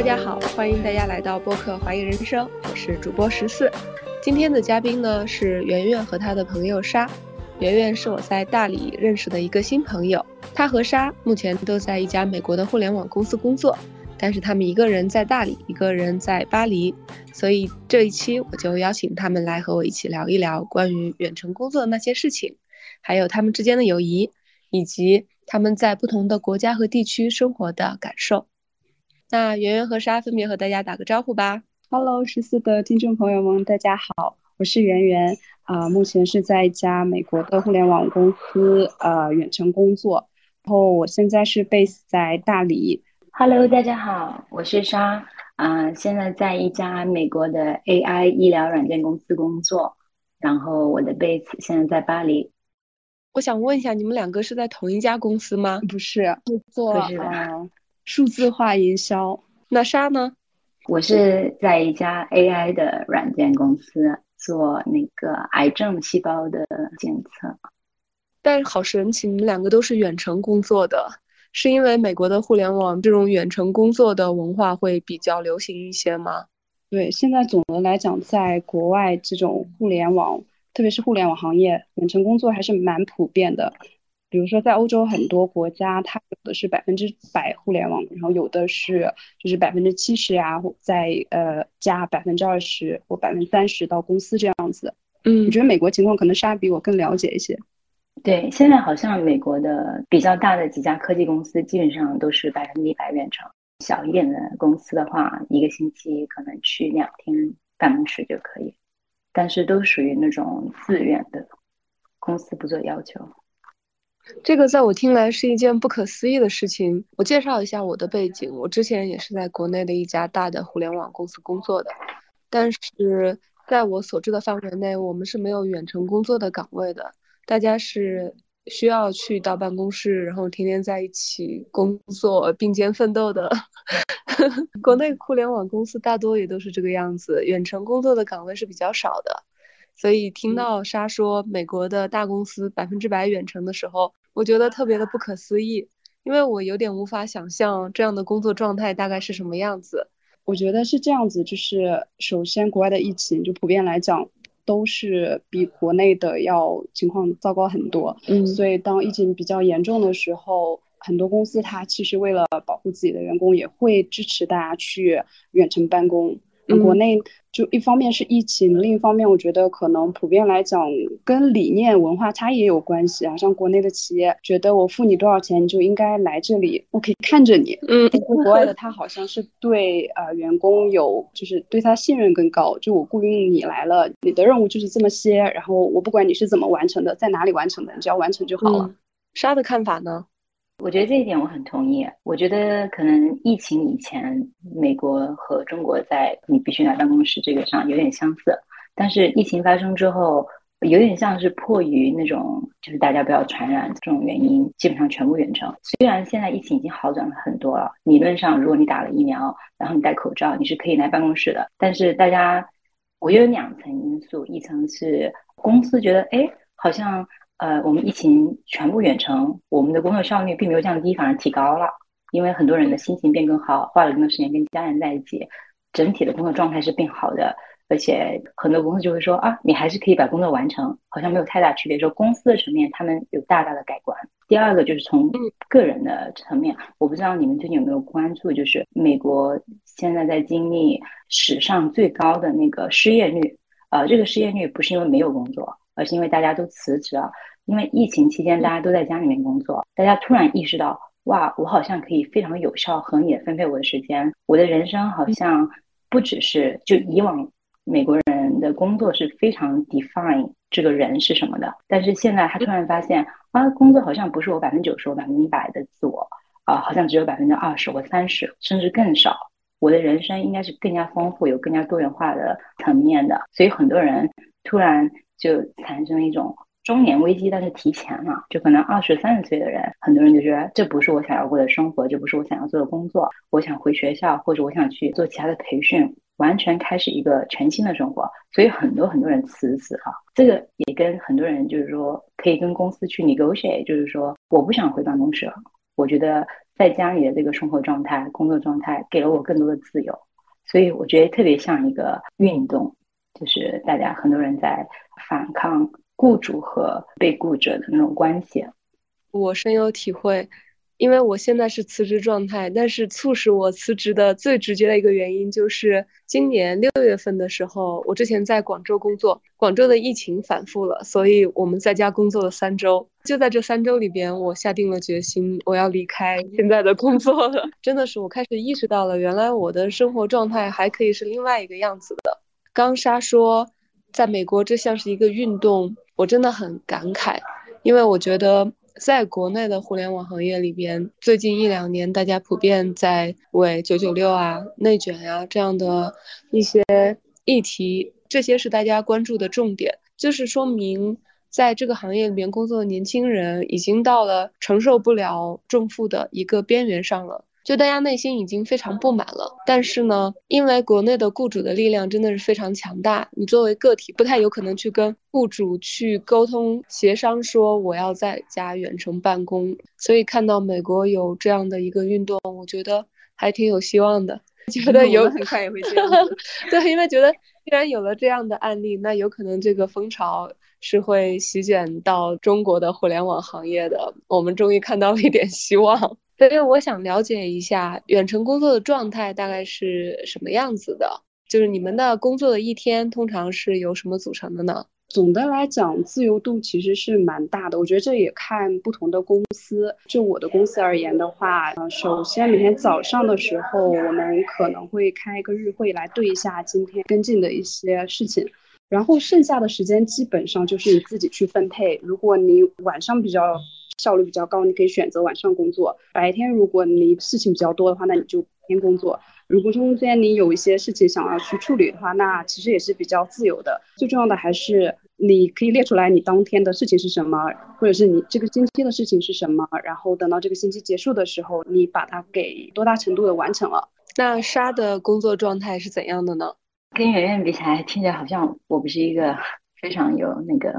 大家好，欢迎大家来到播客《怀疑人生》，我是主播十四。今天的嘉宾呢是圆圆和她的朋友莎。圆圆是我在大理认识的一个新朋友，她和莎目前都在一家美国的互联网公司工作，但是他们一个人在大理，一个人在巴黎，所以这一期我就邀请他们来和我一起聊一聊关于远程工作的那些事情，还有他们之间的友谊，以及他们在不同的国家和地区生活的感受。那圆圆和莎分别和大家打个招呼吧。Hello，十四的听众朋友们，大家好，我是圆圆啊，目前是在一家美国的互联网公司呃远程工作，然后我现在是 base 在大理。Hello，大家好，我是莎啊，现在在一家美国的 AI 医疗软件公司工作，然后我的 base 现在在巴黎。我想问一下，你们两个是在同一家公司吗？不是，做不是的呃数字化营销。那莎呢？我是在一家 AI 的软件公司做那个癌症细胞的检测。但是好神奇，你们两个都是远程工作的，是因为美国的互联网这种远程工作的文化会比较流行一些吗？对，现在总的来讲，在国外这种互联网，特别是互联网行业，远程工作还是蛮普遍的。比如说，在欧洲很多国家，它有的是百分之百互联网，然后有的是就是百分之七十呀，或再呃加百分之二十或百分之三十到公司这样子。嗯我觉得美国情况可能莎比我更了解一些。对，现在好像美国的比较大的几家科技公司基本上都是百分之一百远程，小一点的公司的话，一个星期可能去两天办公室就可以，但是都属于那种自愿的，公司不做要求。这个在我听来是一件不可思议的事情。我介绍一下我的背景，我之前也是在国内的一家大的互联网公司工作的，但是在我所知的范围内，我们是没有远程工作的岗位的，大家是需要去到办公室，然后天天在一起工作，并肩奋斗的。国内互联网公司大多也都是这个样子，远程工作的岗位是比较少的。所以听到莎说美国的大公司百分之百远程的时候，我觉得特别的不可思议，因为我有点无法想象这样的工作状态大概是什么样子。我觉得是这样子，就是首先国外的疫情就普遍来讲都是比国内的要情况糟糕很多，嗯所以当疫情比较严重的时候，很多公司它其实为了保护自己的员工，也会支持大家去远程办公。那国嗯内就一方面是疫情，另一方面我觉得可能普遍来讲跟理念文化差异也有关系啊。像国内的企业觉得我付你多少钱，你就应该来这里，我可以看着你。嗯但是国外的他好像是对呃员工有就是对他信任更高，就我雇佣你来了，你的任务就是这么些，然后我不管你是怎么完成的，在哪里完成的，你只要完成就好了。嗯，莎的看法呢？我觉得这一点我很同意。我觉得可能疫情以前，美国和中国在你必须来办公室这个上有点相似，但是疫情发生之后，有点像是迫于那种就是大家不要传染这种原因，基本上全部远程。虽然现在疫情已经好转了很多了，理论上如果你打了疫苗，然后你戴口罩，你是可以来办公室的，但是大家我觉得有两层因素，一层是公司觉得哎好像。呃，我们疫情全部远程，我们的工作效率并没有降低，反而提高了。因为很多人的心情变更好，花了更多时间跟家人在一起，整体的工作状态是变好的。而且很多公司就会说啊，你还是可以把工作完成，好像没有太大区别。说公司的层面，他们有大大的改观。第二个就是从个人的层面，我不知道你们最近有没有关注，就是美国现在在经历史上最高的那个失业率。呃，这个失业率不是因为没有工作，而是因为大家都辞职了。因为疫情期间大家都在家里面工作，大家突然意识到，哇，我好像可以非常有效、合理的分配我的时间，我的人生好像不只是就以往美国人的工作是非常 define 这个人是什么的，但是现在他突然发现啊，工作好像不是我百分之九十、我百分之一百的自我啊，好像只有百分之二十或三十，甚至更少。我的人生应该是更加丰富、有更加多元化的层面的，所以很多人突然就产生了一种。中年危机，但是提前了，就可能二十三十岁的人，很多人就觉得这不是我想要过的生活，这不是我想要做的工作，我想回学校或者我想去做其他的培训，完全开始一个全新的生活。所以很多很多人辞职啊，这个也跟很多人就是说可以跟公司去 negotiate，就是说我不想回办公室了，我觉得在家里的这个生活状态、工作状态给了我更多的自由，所以我觉得特别像一个运动，就是大家很多人在反抗雇主和被雇者的那种关系。我深有体会。因为我现在是辞职状态，但是促使我辞职的最直接的一个原因就是今年六月份的时候，我之前在广州工作，广州的疫情反复了，所以我们在家工作了三周。就在这三周里边，我下定了决心，我要离开 现在的工作了。真的是我开始意识到了，原来我的生活状态还可以是另外一个样子的。刚莎说，在美国这像是一个运动，我真的很感慨，因为我觉得。在国内的互联网行业里边，最近一两年，大家普遍在为九九六啊、内卷呀这样的一些议题，这些是大家关注的重点，就是说明在这个行业里面工作的年轻人已经到了承受不了重负的一个边缘上了。就大家内心已经非常不满了，但是呢，因为国内的雇主的力量真的是非常强大，你作为个体不太有可能去跟雇主去沟通协商说我要在家远程办公，所以看到美国有这样的一个运动，我觉得还挺有希望的，觉得有很快也会这样。对，因为觉得既然有了这样的案例，那有可能这个风潮是会席卷到中国的互联网行业的，我们终于看到了一点希望。所以我想了解一下远程工作的状态大概是什么样子的，就是你们的工作的一天通常是由什么组成的呢？总的来讲，自由度其实是蛮大的。我觉得这也看不同的公司。就我的公司而言的话，呃，首先每天早上的时候，我们可能会开一个日会来对一下今天跟进的一些事情，然后剩下的时间基本上就是你自己去分配。如果你晚上比较效率比较高，你可以选择晚上工作。白天如果你事情比较多的话，那你就白天工作。如果中间你有一些事情想要去处理的话，那其实也是比较自由的。最重要的还是你可以列出来你当天的事情是什么，或者是你这个星期的事情是什么，然后等到这个星期结束的时候，你把它给多大程度的完成了。那沙的工作状态是怎样的呢？跟圆圆比起来，听起来好像我不是一个非常有那个。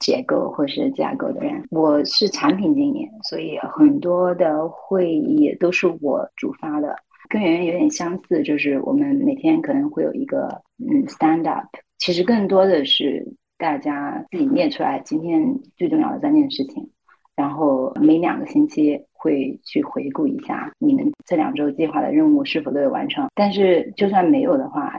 结构或是架构的人，我是产品经理，所以很多的会议都是我主发的，跟圆圆有点相似，就是我们每天可能会有一个嗯 stand up，其实更多的是大家自己列出来今天最重要的三件事情，然后每两个星期会去回顾一下你们这两周计划的任务是否都有完成，但是就算没有的话。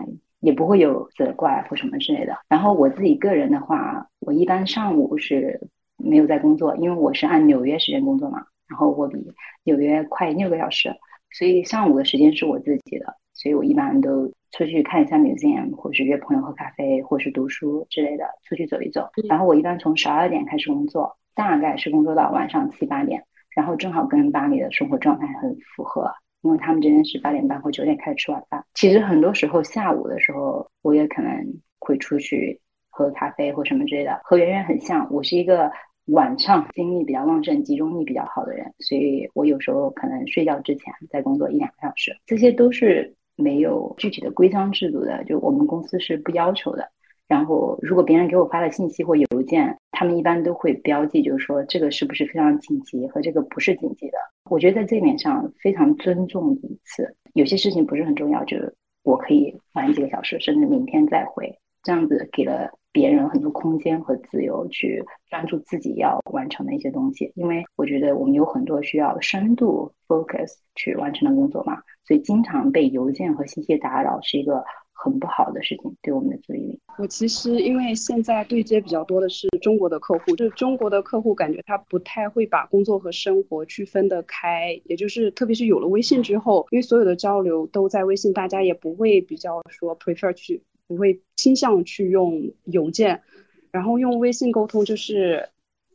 也不会有责怪或什么之类的。然后我自己个人的话，我一般上午是没有在工作，因为我是按纽约时间工作嘛。然后我比纽约快六个小时，所以上午的时间是我自己的。所以我一般都出去看一下 museum，或是约朋友喝咖啡，或是读书之类的，出去走一走。然后我一般从十二点开始工作，大概是工作到晚上七八点，然后正好跟巴黎的生活状态很符合。因为他们这边是八点半或九点开始吃晚饭，其实很多时候下午的时候，我也可能会出去喝咖啡或什么之类的。和圆圆很像，我是一个晚上精力比较旺盛、集中力比较好的人，所以我有时候可能睡觉之前再工作一两个小时，这些都是没有具体的规章制度的，就我们公司是不要求的。然后，如果别人给我发了信息或邮件，他们一般都会标记，就是说这个是不是非常紧急和这个不是紧急的。我觉得在这点上非常尊重彼此。有些事情不是很重要，就是我可以晚几个小时，甚至明天再回，这样子给了别人很多空间和自由去专注自己要完成的一些东西。因为我觉得我们有很多需要深度 focus 去完成的工作嘛，所以经常被邮件和信息打扰是一个。很不好的事情，对我们的注意力。我其实因为现在对接比较多的是中国的客户，就是中国的客户感觉他不太会把工作和生活区分得开，也就是特别是有了微信之后，因为所有的交流都在微信，大家也不会比较说 prefer 去，不会倾向去用邮件，然后用微信沟通就是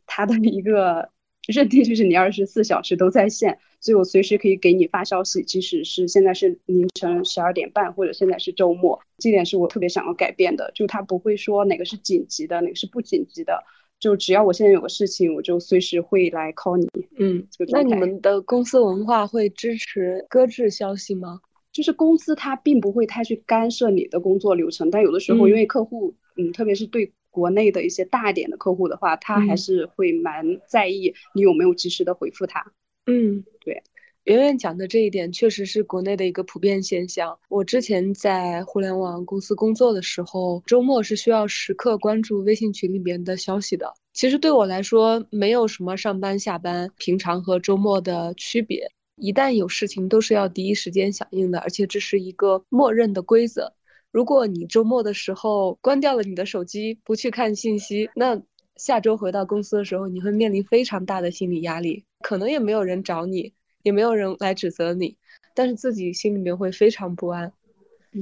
他的一个。认定就是你二十四小时都在线，所以我随时可以给你发消息，即使是现在是凌晨十二点半，或者现在是周末，这点是我特别想要改变的。就他不会说哪个是紧急的，哪个是不紧急的，就只要我现在有个事情，我就随时会来 call 你。嗯，那你们的公司文化会支持搁置消息吗？就是公司它并不会太去干涉你的工作流程，但有的时候因为客户，嗯，特别是对。国内的一些大一点的客户的话，他还是会蛮在意你有没有及时的回复他。嗯，对。圆圆讲的这一点确实是国内的一个普遍现象。我之前在互联网公司工作的时候，周末是需要时刻关注微信群里面的消息的。其实对我来说，没有什么上班下班、平常和周末的区别。一旦有事情，都是要第一时间响应的，而且这是一个默认的规则。如果你周末的时候关掉了你的手机，不去看信息，那下周回到公司的时候，你会面临非常大的心理压力。可能也没有人找你，也没有人来指责你，但是自己心里面会非常不安。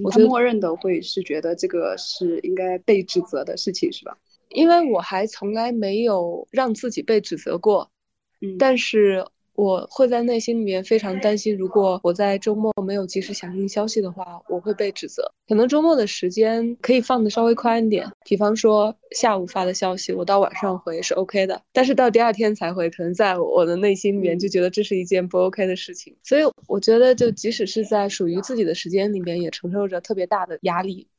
我默认的会是觉得这个是应该被指责的事情，是吧？因为我还从来没有让自己被指责过，嗯，但是。我会在内心里面非常担心，如果我在周末没有及时响应消息的话，我会被指责。可能周末的时间可以放的稍微宽一点，比方说下午发的消息，我到晚上回是 OK 的。但是到第二天才回，可能在我的内心里面就觉得这是一件不 OK 的事情。所以我觉得，就即使是在属于自己的时间里面，也承受着特别大的压力。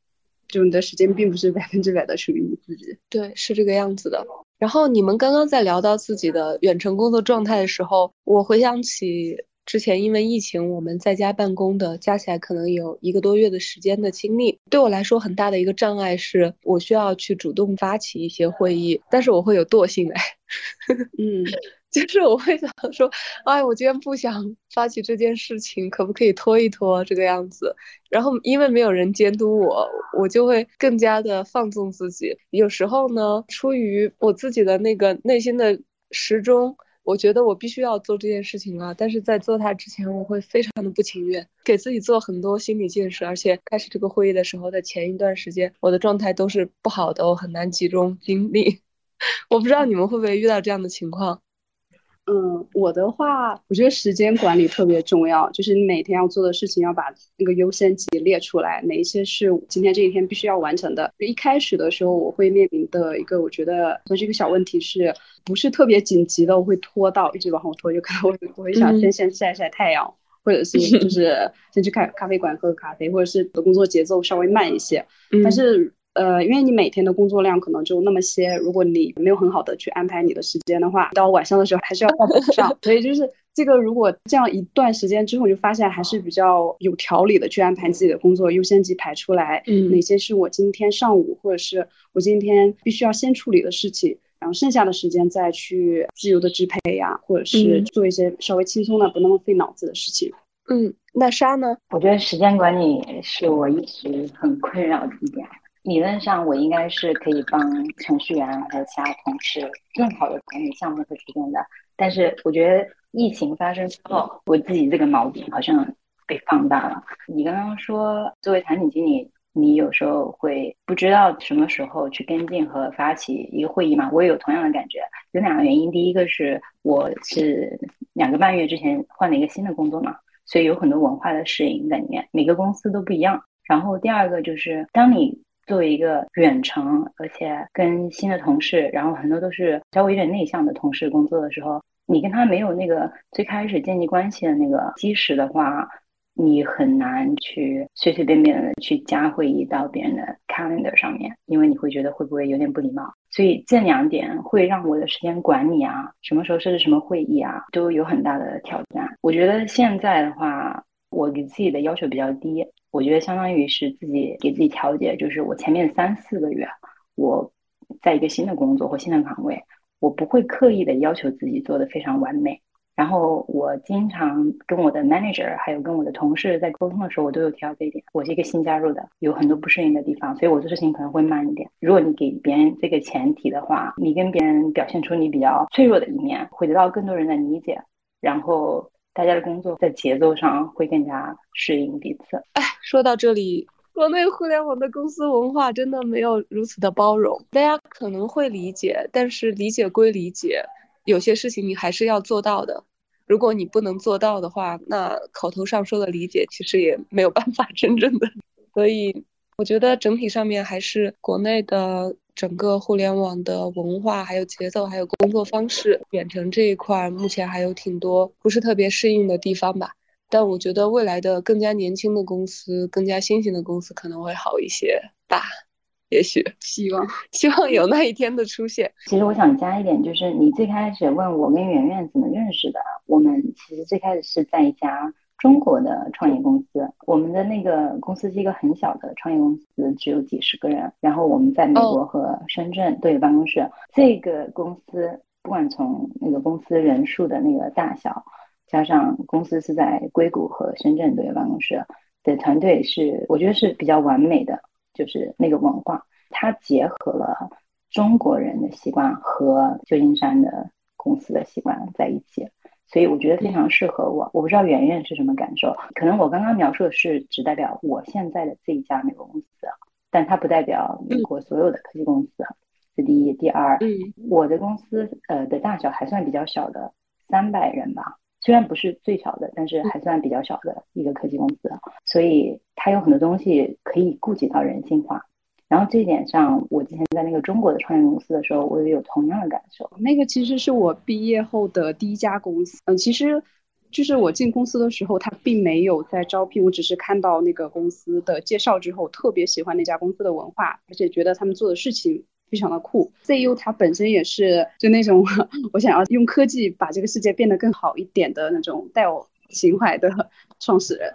就你的时间并不是百分之百的属于你自己。对，是这个样子的。然后你们刚刚在聊到自己的远程工作状态的时候，我回想起之前因为疫情我们在家办公的，加起来可能有一个多月的时间的经历。对我来说，很大的一个障碍是我需要去主动发起一些会议，但是我会有惰性哎。嗯。就是我会想说，哎，我今天不想发起这件事情，可不可以拖一拖这个样子？然后因为没有人监督我，我就会更加的放纵自己。有时候呢，出于我自己的那个内心的时钟，我觉得我必须要做这件事情了。但是在做它之前，我会非常的不情愿，给自己做很多心理建设。而且开始这个会议的时候的前一段时间，我的状态都是不好的，我很难集中精力。我不知道你们会不会遇到这样的情况。嗯，我的话，我觉得时间管理特别重要，就是你每天要做的事情要把那个优先级列出来，哪一些是今天这一天必须要完成的。就一开始的时候，我会面临的一个，我觉得算是一个小问题，是不是特别紧急的，我会拖到一直往后拖，就可能我我会想先先晒晒太阳，或者是就是 先去咖咖啡馆喝个咖啡，或者是的工作节奏稍微慢一些，但是。呃，因为你每天的工作量可能就那么些，如果你没有很好的去安排你的时间的话，到晚上的时候还是要补上。所以就是这个，如果这样一段时间之后，就发现还是比较有条理的去安排自己的工作优先级排出来，嗯，哪些是我今天上午或者是我今天必须要先处理的事情，然后剩下的时间再去自由的支配呀，或者是做一些稍微轻松的、不那么费脑子的事情。嗯，那莎呢？我觉得时间管理是我一直很困扰的一点。理论上，我应该是可以帮程序员还有其他同事更好的管理项目和时间的。但是，我觉得疫情发生之后，我自己这个毛病好像被放大了。你刚刚说，作为产品经理，你有时候会不知道什么时候去跟进和发起一个会议嘛？我也有同样的感觉。有两个原因，第一个是我是两个半月之前换了一个新的工作嘛，所以有很多文化的适应在里面，每个公司都不一样。然后第二个就是，当你作为一个远程，而且跟新的同事，然后很多都是稍微有点内向的同事工作的时候，你跟他没有那个最开始建立关系的那个基石的话，你很难去随随便便的去加会议到别人的 calendar 上面，因为你会觉得会不会有点不礼貌。所以这两点会让我的时间管理啊，什么时候设置什么会议啊，都有很大的挑战。我觉得现在的话，我给自己的要求比较低。我觉得相当于是自己给自己调节，就是我前面三四个月，我在一个新的工作或新的岗位，我不会刻意的要求自己做的非常完美。然后我经常跟我的 manager 还有跟我的同事在沟通的时候，我都有提到这一点。我是一个新加入的，有很多不适应的地方，所以我做事情可能会慢一点。如果你给别人这个前提的话，你跟别人表现出你比较脆弱的一面，会得到更多人的理解。然后。大家的工作在节奏上会更加适应彼此。哎，说到这里，国内互联网的公司文化真的没有如此的包容。大家可能会理解，但是理解归理解，有些事情你还是要做到的。如果你不能做到的话，那口头上说的理解其实也没有办法真正的。所以，我觉得整体上面还是国内的。整个互联网的文化、还有节奏、还有工作方式，远程这一块目前还有挺多不是特别适应的地方吧。但我觉得未来的更加年轻的公司、更加新型的公司可能会好一些吧。也许希望希望有那一天的出现。其实我想加一点，就是你最开始问我跟圆圆怎么认识的，我们其实最开始是在一家中国的创业公司，我们的那个公司是一个很小的创业公司，只有几十个人，然后我们在美国和深圳都有办公室。这个公司不管从那个公司人数的那个大小，加上公司是在硅谷和深圳都有办公室的团队，是我觉得是比较完美的。就是那个文化，它结合了中国人的习惯和旧金山的公司的习惯在一起，所以我觉得非常适合我。我不知道圆圆是什么感受，可能我刚刚描述的是只代表我现在的这一家美国公司，但它不代表美国所有的科技公司。这第一，第二，嗯我的公司呃的大小还算比较小的，三百人吧。虽然不是最小的，但是还算比较小的一个科技公司，所以它有很多东西可以顾及到人性化。然后这一点上，我之前在那个中国的创业公司的时候，我也有同样的感受。那个其实是我毕业后的第一家公司。嗯，其实就是我进公司的时候，他并没有在招聘，我只是看到那个公司的介绍之后，特别喜欢那家公司的文化，而且觉得他们做的事情。非常的酷，CEO 他本身也是就那种 我想要用科技把这个世界变得更好一点的那种带有情怀的创始人，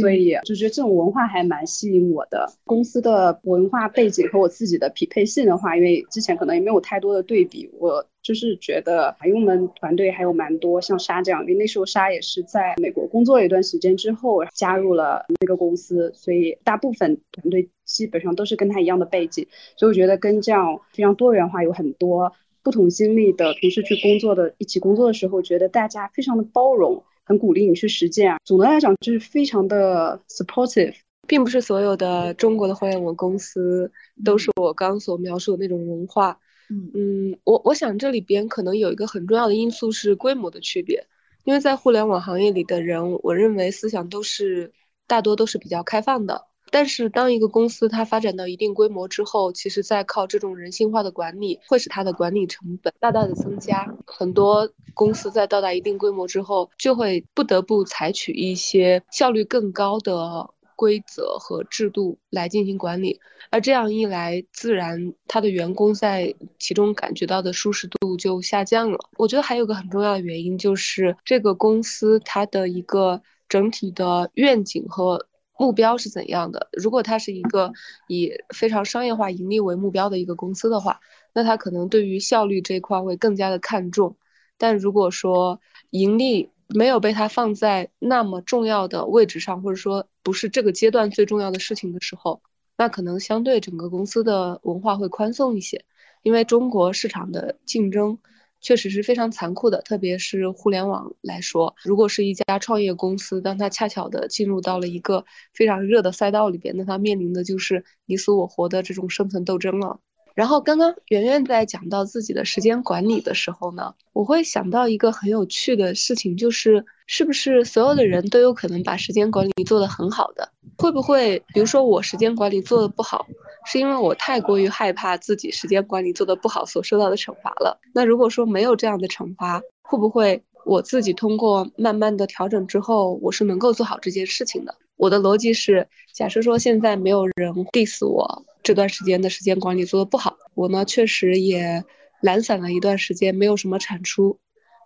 所以就觉得这种文化还蛮吸引我的。公司的文化背景和我自己的匹配性的话，因为之前可能也没有太多的对比，我。就是觉得，因为我们团队还有蛮多像沙这样，因为那时候沙也是在美国工作了一段时间之后加入了那个公司，所以大部分团队基本上都是跟他一样的背景，所以我觉得跟这样非常多元化、有很多不同经历的同事去工作的，一起工作的时候，觉得大家非常的包容，很鼓励你去实践啊。总的来讲，就是非常的 supportive，并不是所有的中国的互联网公司都是我刚所描述的那种文化。嗯我我想这里边可能有一个很重要的因素是规模的区别，因为在互联网行业里的人，我认为思想都是大多都是比较开放的。但是当一个公司它发展到一定规模之后，其实在靠这种人性化的管理，会使它的管理成本大大的增加。很多公司在到达一定规模之后，就会不得不采取一些效率更高的。规则和制度来进行管理，而这样一来，自然他的员工在其中感觉到的舒适度就下降了。我觉得还有个很重要的原因，就是这个公司它的一个整体的愿景和目标是怎样的。如果它是一个以非常商业化盈利为目标的一个公司的话，那它可能对于效率这一块会更加的看重。但如果说盈利，没有被它放在那么重要的位置上，或者说不是这个阶段最重要的事情的时候，那可能相对整个公司的文化会宽松一些。因为中国市场的竞争确实是非常残酷的，特别是互联网来说，如果是一家创业公司，当它恰巧的进入到了一个非常热的赛道里边，那它面临的就是你死我活的这种生存斗争了。然后刚刚圆圆在讲到自己的时间管理的时候呢，我会想到一个很有趣的事情，就是是不是所有的人都有可能把时间管理做得很好的？会不会，比如说我时间管理做得不好，是因为我太过于害怕自己时间管理做得不好所受到的惩罚了？那如果说没有这样的惩罚，会不会我自己通过慢慢的调整之后，我是能够做好这件事情的？我的逻辑是，假设说现在没有人 diss 我。这段时间的时间管理做得不好，我呢确实也懒散了一段时间，没有什么产出。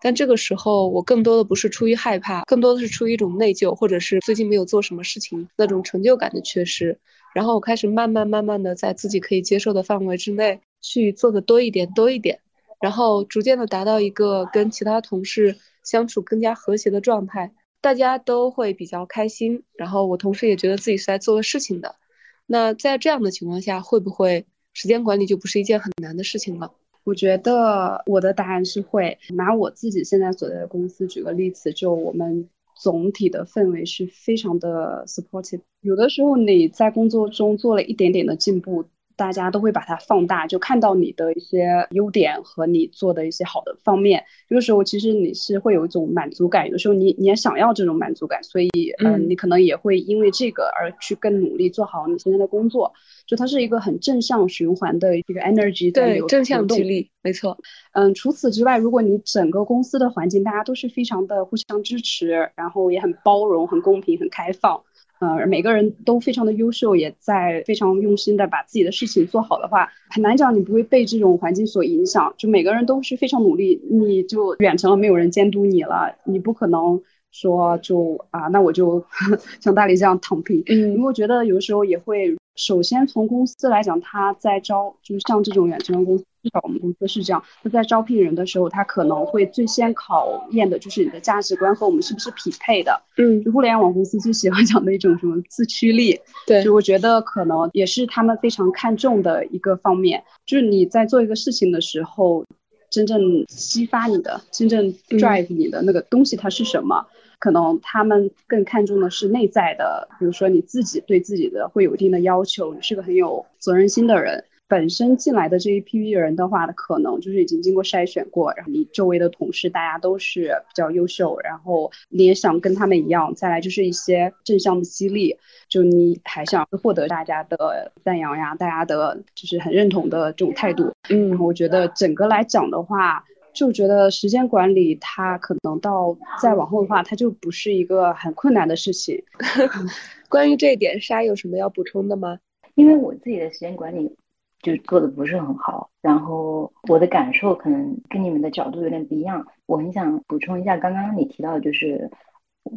但这个时候，我更多的不是出于害怕，更多的是出于一种内疚，或者是最近没有做什么事情那种成就感的缺失。然后我开始慢慢慢慢的在自己可以接受的范围之内去做的多一点多一点，然后逐渐的达到一个跟其他同事相处更加和谐的状态，大家都会比较开心，然后我同时也觉得自己是在做的事情的。那在这样的情况下，会不会时间管理就不是一件很难的事情了？我觉得我的答案是会。拿我自己现在所在的公司举个例子，就我们总体的氛围是非常的 supportive。有的时候你在工作中做了一点点的进步。大家都会把它放大，就看到你的一些优点和你做的一些好的方面。有的时候其实你是会有一种满足感，有的时候你你也想要这种满足感，所以嗯，你可能也会因为这个而去更努力做好你现在的工作。就它是一个很正向循环的一个 energy 在流正向激励，没错。嗯，除此之外，如果你整个公司的环境大家都是非常的互相支持，然后也很包容、很公平、很开放。呃，每个人都非常的优秀，也在非常用心的把自己的事情做好的话，很难讲你不会被这种环境所影响。就每个人都是非常努力，你就远程了，没有人监督你了，你不可能说就啊，那我就 像大理这样躺平。嗯，因为我觉得有的时候也会。首先，从公司来讲，他在招，就是像这种远程的公司，至少我们公司是这样。他在招聘人的时候，他可能会最先考验的就是你的价值观和我们是不是匹配的。嗯，就互联网公司最喜欢讲的一种什么自驱力。对，就我觉得可能也是他们非常看重的一个方面，就是你在做一个事情的时候，真正激发你的、真正 drive 你的那个东西，它是什么？可能他们更看重的是内在的，比如说你自己对自己的会有一定的要求，你是个很有责任心的人。本身进来的这一批人的话，可能就是已经经过筛选过，然后你周围的同事大家都是比较优秀，然后你也想跟他们一样。再来就是一些正向的激励，就你还想获得大家的赞扬呀，大家的就是很认同的这种态度。嗯，我觉得整个来讲的话。就觉得时间管理，它可能到再往后的话，它就不是一个很困难的事情。关于这一点，莎有什么要补充的吗？因为我自己的时间管理就做的不是很好，然后我的感受可能跟你们的角度有点不一样。我很想补充一下，刚刚你提到就是，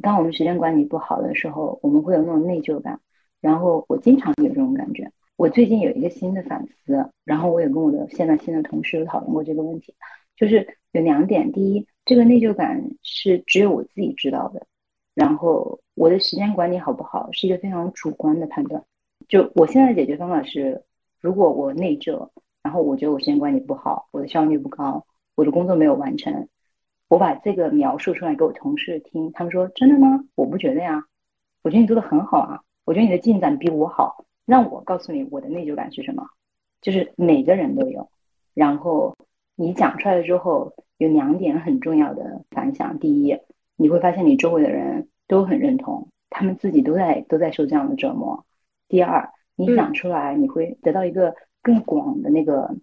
当我们时间管理不好的时候，我们会有那种内疚感。然后我经常有这种感觉。我最近有一个新的反思，然后我也跟我的现在新的同事有讨论过这个问题。就是有两点，第一，这个内疚感是只有我自己知道的，然后我的时间管理好不好是一个非常主观的判断。就我现在的解决方法是，如果我内疚，然后我觉得我时间管理不好，我的效率不高，我的工作没有完成，我把这个描述出来给我同事听，他们说真的吗？我不觉得呀，我觉得你做的很好啊，我觉得你的进展比我好，让我告诉你我的内疚感是什么，就是每个人都有，然后。你讲出来了之后，有两点很重要的反响。第一，你会发现你周围的人都很认同，他们自己都在都在受这样的折磨。第二，你讲出来，你会得到一个更广的那个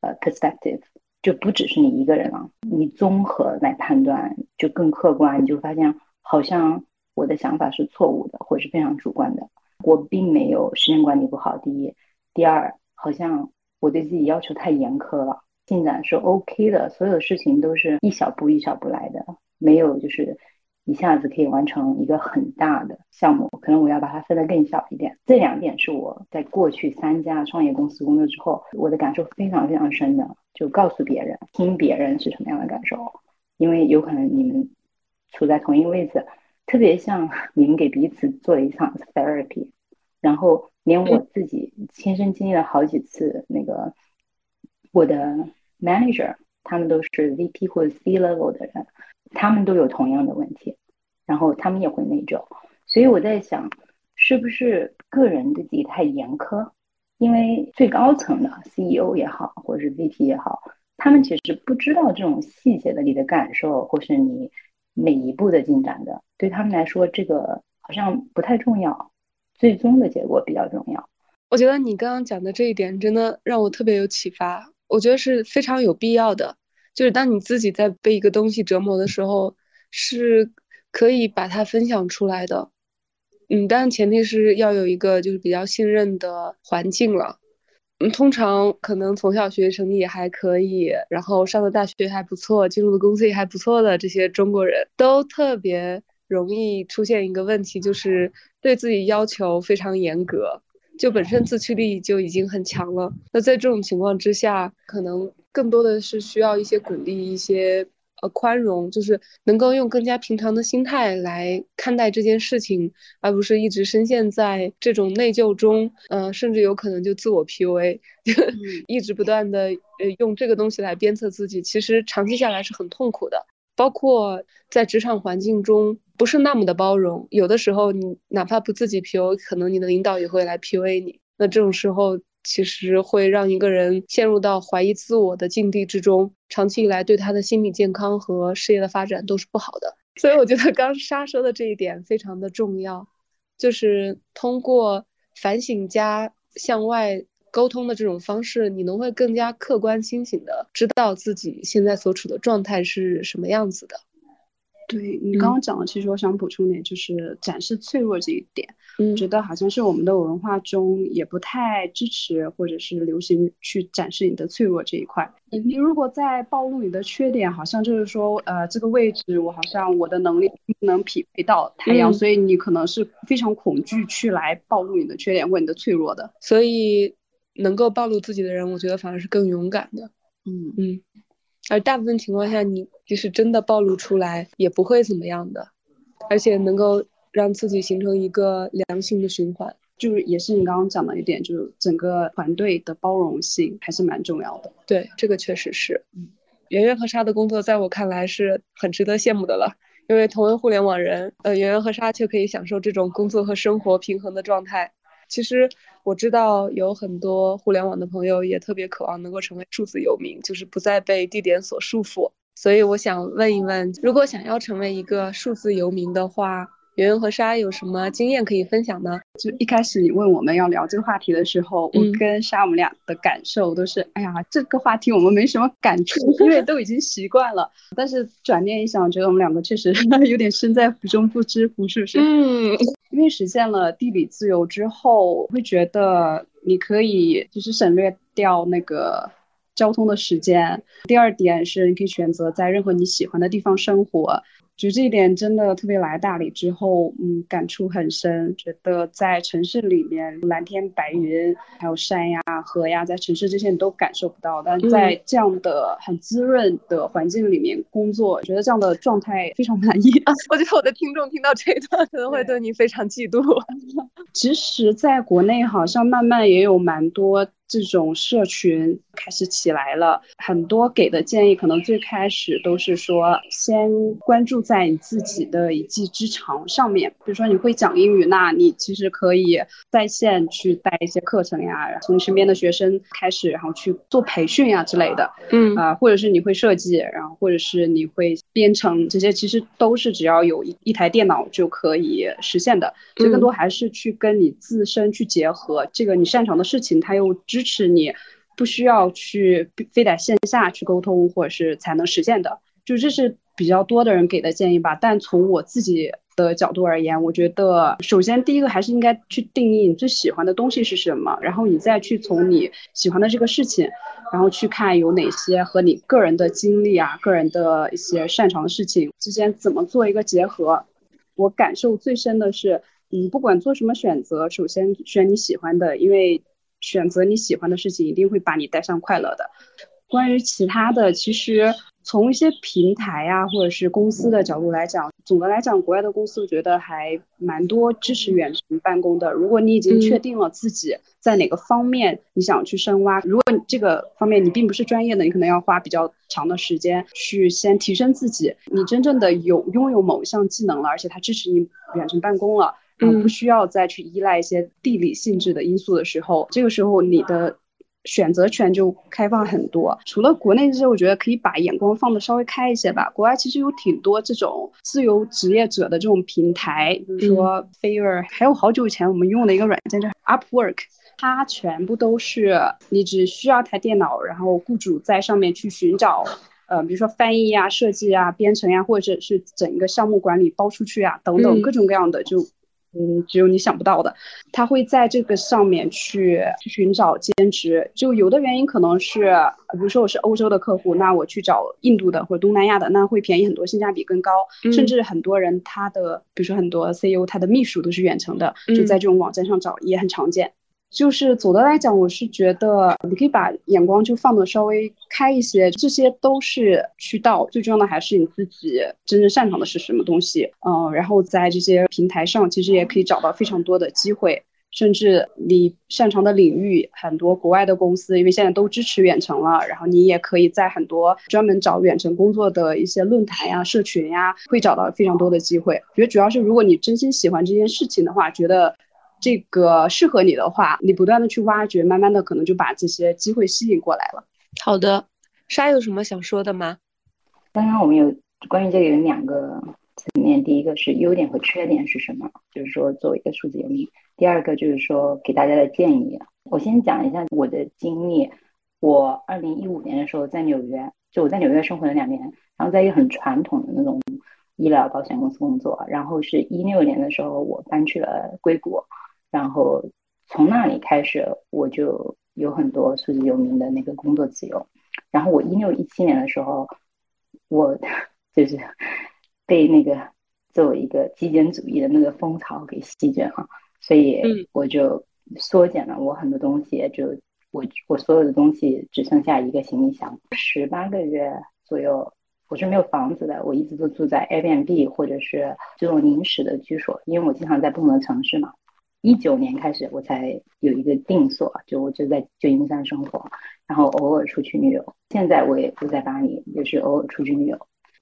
呃 perspective，就不只是你一个人了。你综合来判断，就更客观，你就发现好像我的想法是错误的，或者是非常主观的。我并没有时间管理不好。第一，第二，好像我对自己要求太严苛了。进展是 OK 的，所有事情都是一小步一小步来的，没有就是一下子可以完成一个很大的项目，可能我要把它分得更小一点。这两点是我在过去三家创业公司工作之后，我的感受非常非常深的，就告诉别人，听别人是什么样的感受，因为有可能你们处在同一个位置，特别像 你们给彼此做了一场 therapy，然后连我自己亲身经历了好几次那个我的。manager，他们都是 VP 或者 C level 的人，他们都有同样的问题，然后他们也会内疚，所以我在想，是不是个人对自己太严苛？因为最高层的 CEO 也好，或者是 VP 也好，他们其实不知道这种细节的你的感受，或是你每一步的进展的，对他们来说，这个好像不太重要，最终的结果比较重要。我觉得你刚刚讲的这一点，真的让我特别有启发。我觉得是非常有必要的，就是当你自己在被一个东西折磨的时候，是可以把它分享出来的。嗯，但前提是要有一个就是比较信任的环境了。嗯，通常可能从小学成绩也还可以，然后上的大学还不错，进入的公司也还不错的这些中国人都特别容易出现一个问题，就是对自己要求非常严格。就本身自驱力就已经很强了，那在这种情况之下，可能更多的是需要一些鼓励，一些呃宽容，就是能够用更加平常的心态来看待这件事情，而不是一直深陷在这种内疚中，嗯，甚至有可能就自我 PUA，就 一直不断的呃用这个东西来鞭策自己，其实长期下来是很痛苦的。包括在职场环境中不是那么的包容，有的时候你哪怕不自己 P U，可能你的领导也会来 P U A 你。那这种时候其实会让一个人陷入到怀疑自我的境地之中，长期以来对他的心理健康和事业的发展都是不好的。所以我觉得刚莎说的这一点非常的重要，就是通过反省加向外。沟通的这种方式，你能会更加客观清醒的知道自己现在所处的状态是什么样子的。对你刚刚讲的，其实我想补充点，就是展示脆弱这一点。嗯，觉得好像是我们的文化中也不太支持或者是流行去展示你的脆弱这一块。你如果在暴露你的缺点，好像就是说，呃，这个位置我好像我的能力不能匹配到太阳，所以你可能是非常恐惧去来暴露你的缺点或你的脆弱的。所以能够暴露自己的人，我觉得反而是更勇敢的。嗯嗯。而大部分情况下，你即使真的暴露出来，也不会怎么样的，而且能够让自己形成一个良性的循环。就是也是你刚刚讲的一点，就是整个团队的包容性还是蛮重要的。对，这个确实是。嗯，圆圆和沙的工作在我看来是很值得羡慕的了，因为同为互联网人，呃，圆圆和沙却可以享受这种工作和生活平衡的状态。其实我知道有很多互联网的朋友也特别渴望能够成为数字游民，就是不再被地点所束缚。所以我想问一问，如果想要成为一个数字游民的话，圆圆和莎有什么经验可以分享呢？就一开始你问我们要聊这个话题的时候，我跟莎我们俩的感受都是，哎呀，这个话题我们没什么感触，因为都已经习惯了。但是转念一想，觉得我们两个确实 有点身在福中不知福，是不是？嗯，因为实现了地理自由之后，会觉得你可以就是省略掉那个交通的时间。第二点是，你可以选择在任何你喜欢的地方生活。就这一点真的特别来大理之后，嗯，感触很深。觉得在城市里面，蓝天白云，还有山呀、河呀，在城市这些你都感受不到。但在这样的很滋润的环境里面工作，觉得这样的状态非常满意。我觉得我的听众听到这一段可能会对你非常嫉妒。其实，在国内好像慢慢也有蛮多。这种社群开始起来了，很多给的建议可能最开始都是说，先关注在你自己的一技之长上面。比如说你会讲英语，那你其实可以在线去带一些课程呀，从身边的学生开始，然后去做培训呀之类的。嗯啊，或者是你会设计，然后或者是你会编程，这些其实都是只要有一一台电脑就可以实现的。所以更多还是去跟你自身去结合，这个你擅长的事情，它又。支持你，不需要去非得线下去沟通，或者是才能实现的，就这是比较多的人给的建议吧。但从我自己的角度而言，我觉得首先第一个还是应该去定义你最喜欢的东西是什么，然后你再去从你喜欢的这个事情，然后去看有哪些和你个人的经历啊、个人的一些擅长的事情之间怎么做一个结合。我感受最深的是，嗯，不管做什么选择，首先选你喜欢的，因为。选择你喜欢的事情，一定会把你带上快乐的。关于其他的，其实从一些平台呀，或者是公司的角度来讲，总的来讲，国外的公司我觉得还蛮多支持远程办公的。如果你已经确定了自己在哪个方面你想去深挖，如果你这个方面你并不是专业的，你可能要花比较长的时间去先提升自己。你真正的有拥有某一项技能了，而且它支持你远程办公了。嗯，不需要再去依赖一些地理性质的因素的时候，这个时候你的选择权就开放很多。除了国内这些，我觉得可以把眼光放的稍微开一些吧。国外其实有挺多这种自由职业者的这种平台，比如说 Fiverr，还有好久以前我们用的一个软件叫 Upwork，它全部都是你只需要台电脑，然后雇主在上面去寻找，呃，比如说翻译呀、设计啊、编程呀，或者是整一个项目管理包出去啊，等等各种各样的就。嗯，只有你想不到的，他会在这个上面去去寻找兼职。就有的原因可能是，比如说我是欧洲的客户，那我去找印度的或者东南亚的，那会便宜很多，性价比更高。甚至很多人他的，比如说很多 CEO 他的秘书都是远程的，就在这种网站上找也很常见。就是总的来讲，我是觉得你可以把眼光就放的稍微开一些，这些都是渠道，最重要的还是你自己真正擅长的是什么东西，嗯，然后在这些平台上，其实也可以找到非常多的机会，甚至你擅长的领域，很多国外的公司，因为现在都支持远程了，然后你也可以在很多专门找远程工作的一些论坛呀、社群呀，会找到非常多的机会。我觉得主要是如果你真心喜欢这件事情的话，觉得。这个适合你的话，你不断的去挖掘，慢慢的可能就把这些机会吸引过来了。好的，莎有什么想说的吗？刚刚我们有关于这个有两个层面，第一个是优点和缺点是什么，就是说作为一个数字游民；第二个就是说给大家的建议。我先讲一下我的经历。我二零一五年的时候在纽约，就我在纽约生活了两年，然后在一个很传统的那种医疗保险公司工作，然后是一六年的时候我搬去了硅谷，然后从那里开始我就有很多数字游民的那个工作自由，然后我一六一七年的时候，我 就是被那个作为一个极简主义的那个风潮给席卷了，所以我就缩减了我很多东西，就我我所有的东西只剩下一个行李箱，十八个月左右。我是没有房子的，我一直都住在 Airbnb 或者是这种临时的居所，因为我经常在不同的城市嘛。一九年开始我才有一个定所，就我就在旧金山生活，然后偶尔出去旅游。现在我也不在巴黎，就是偶尔出去旅游。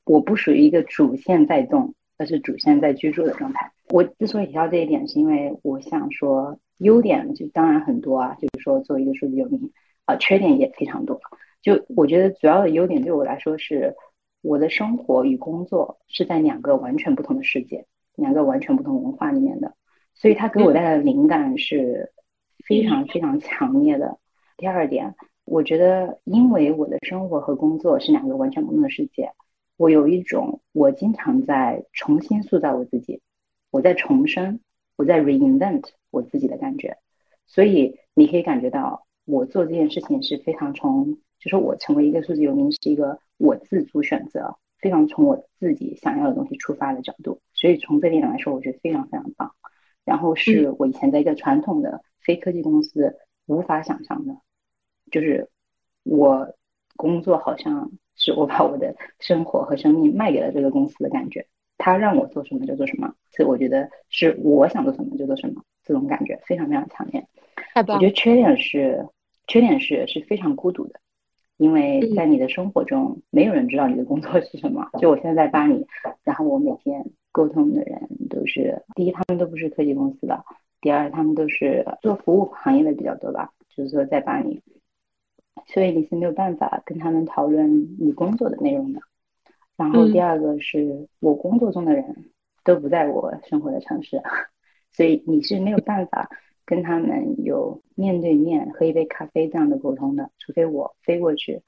我不属于一个主线在动，而是主线在居住的状态。我之所以提到这一点，是因为我想说，优点就当然很多啊，就是说做一个数字游民啊，缺点也非常多。就我觉得主要的优点对我来说是。我的生活与工作是在两个完全不同的世界，两个完全不同文化里面的，所以它给我带来的灵感是非常非常强烈的。第二点，我觉得因为我的生活和工作是两个完全不同的世界，我有一种我经常在重新塑造我自己，我在重生，我在 reinvent 我自己的感觉。所以你可以感觉到我做这件事情是非常从，就是我成为一个数字游民是一个。我自主选择，非常从我自己想要的东西出发的角度，所以从这点来说，我觉得非常非常棒。然后是我以前在一个传统的非科技公司无法想象的，就是我工作好像是我把我的生活和生命卖给了这个公司的感觉，他让我做什么就做什么，所以我觉得是我想做什么就做什么，这种感觉非常非常强烈。我觉得缺点是，缺点是是非常孤独的。因为在你的生活中，没有人知道你的工作是什么。就我现在在巴黎，然后我每天沟通的人都是：第一，他们都不是科技公司的；第二，他们都是做服务行业的比较多吧。就是说在巴黎，所以你是没有办法跟他们讨论你工作的内容的。然后第二个是我工作中的人都不在我生活的城市，所以你是没有办法。跟他们有面对面喝一杯咖啡这样的沟通的，除非我飞过去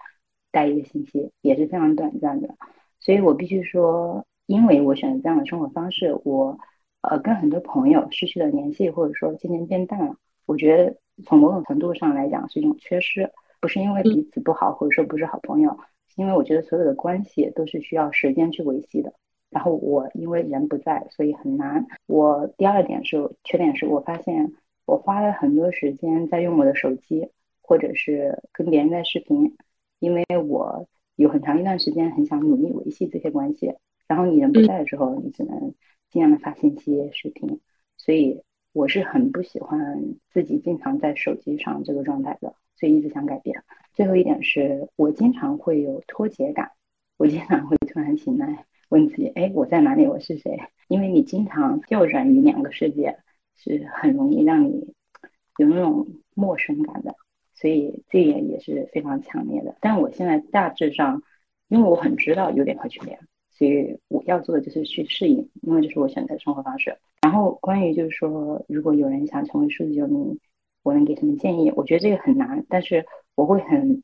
带一个信息，也是非常短暂的。所以我必须说，因为我选择这样的生活方式，我呃跟很多朋友失去了联系，或者说渐渐变淡了。我觉得从某种程度上来讲是一种缺失，不是因为彼此不好，或者说不是好朋友，是因为我觉得所有的关系都是需要时间去维系的。然后我因为人不在，所以很难。我第二点是缺点，是我发现。我花了很多时间在用我的手机，或者是跟别人在视频，因为我有很长一段时间很想努力维系这些关系。然后你人不在的时候，你只能尽量的发信息、视频。所以我是很不喜欢自己经常在手机上这个状态的，所以一直想改变。最后一点是我经常会有脱节感，我经常会突然醒来问自己：哎，我在哪里？我是谁？因为你经常调转于两个世界。是很容易让你有那种陌生感的，所以这一点也是非常强烈的。但我现在大致上，因为我很知道优点和缺点，所以我要做的就是去适应，因为这是我选择的生活方式。然后关于就是说，如果有人想成为数字游民，我能给什么建议？我觉得这个很难，但是我会很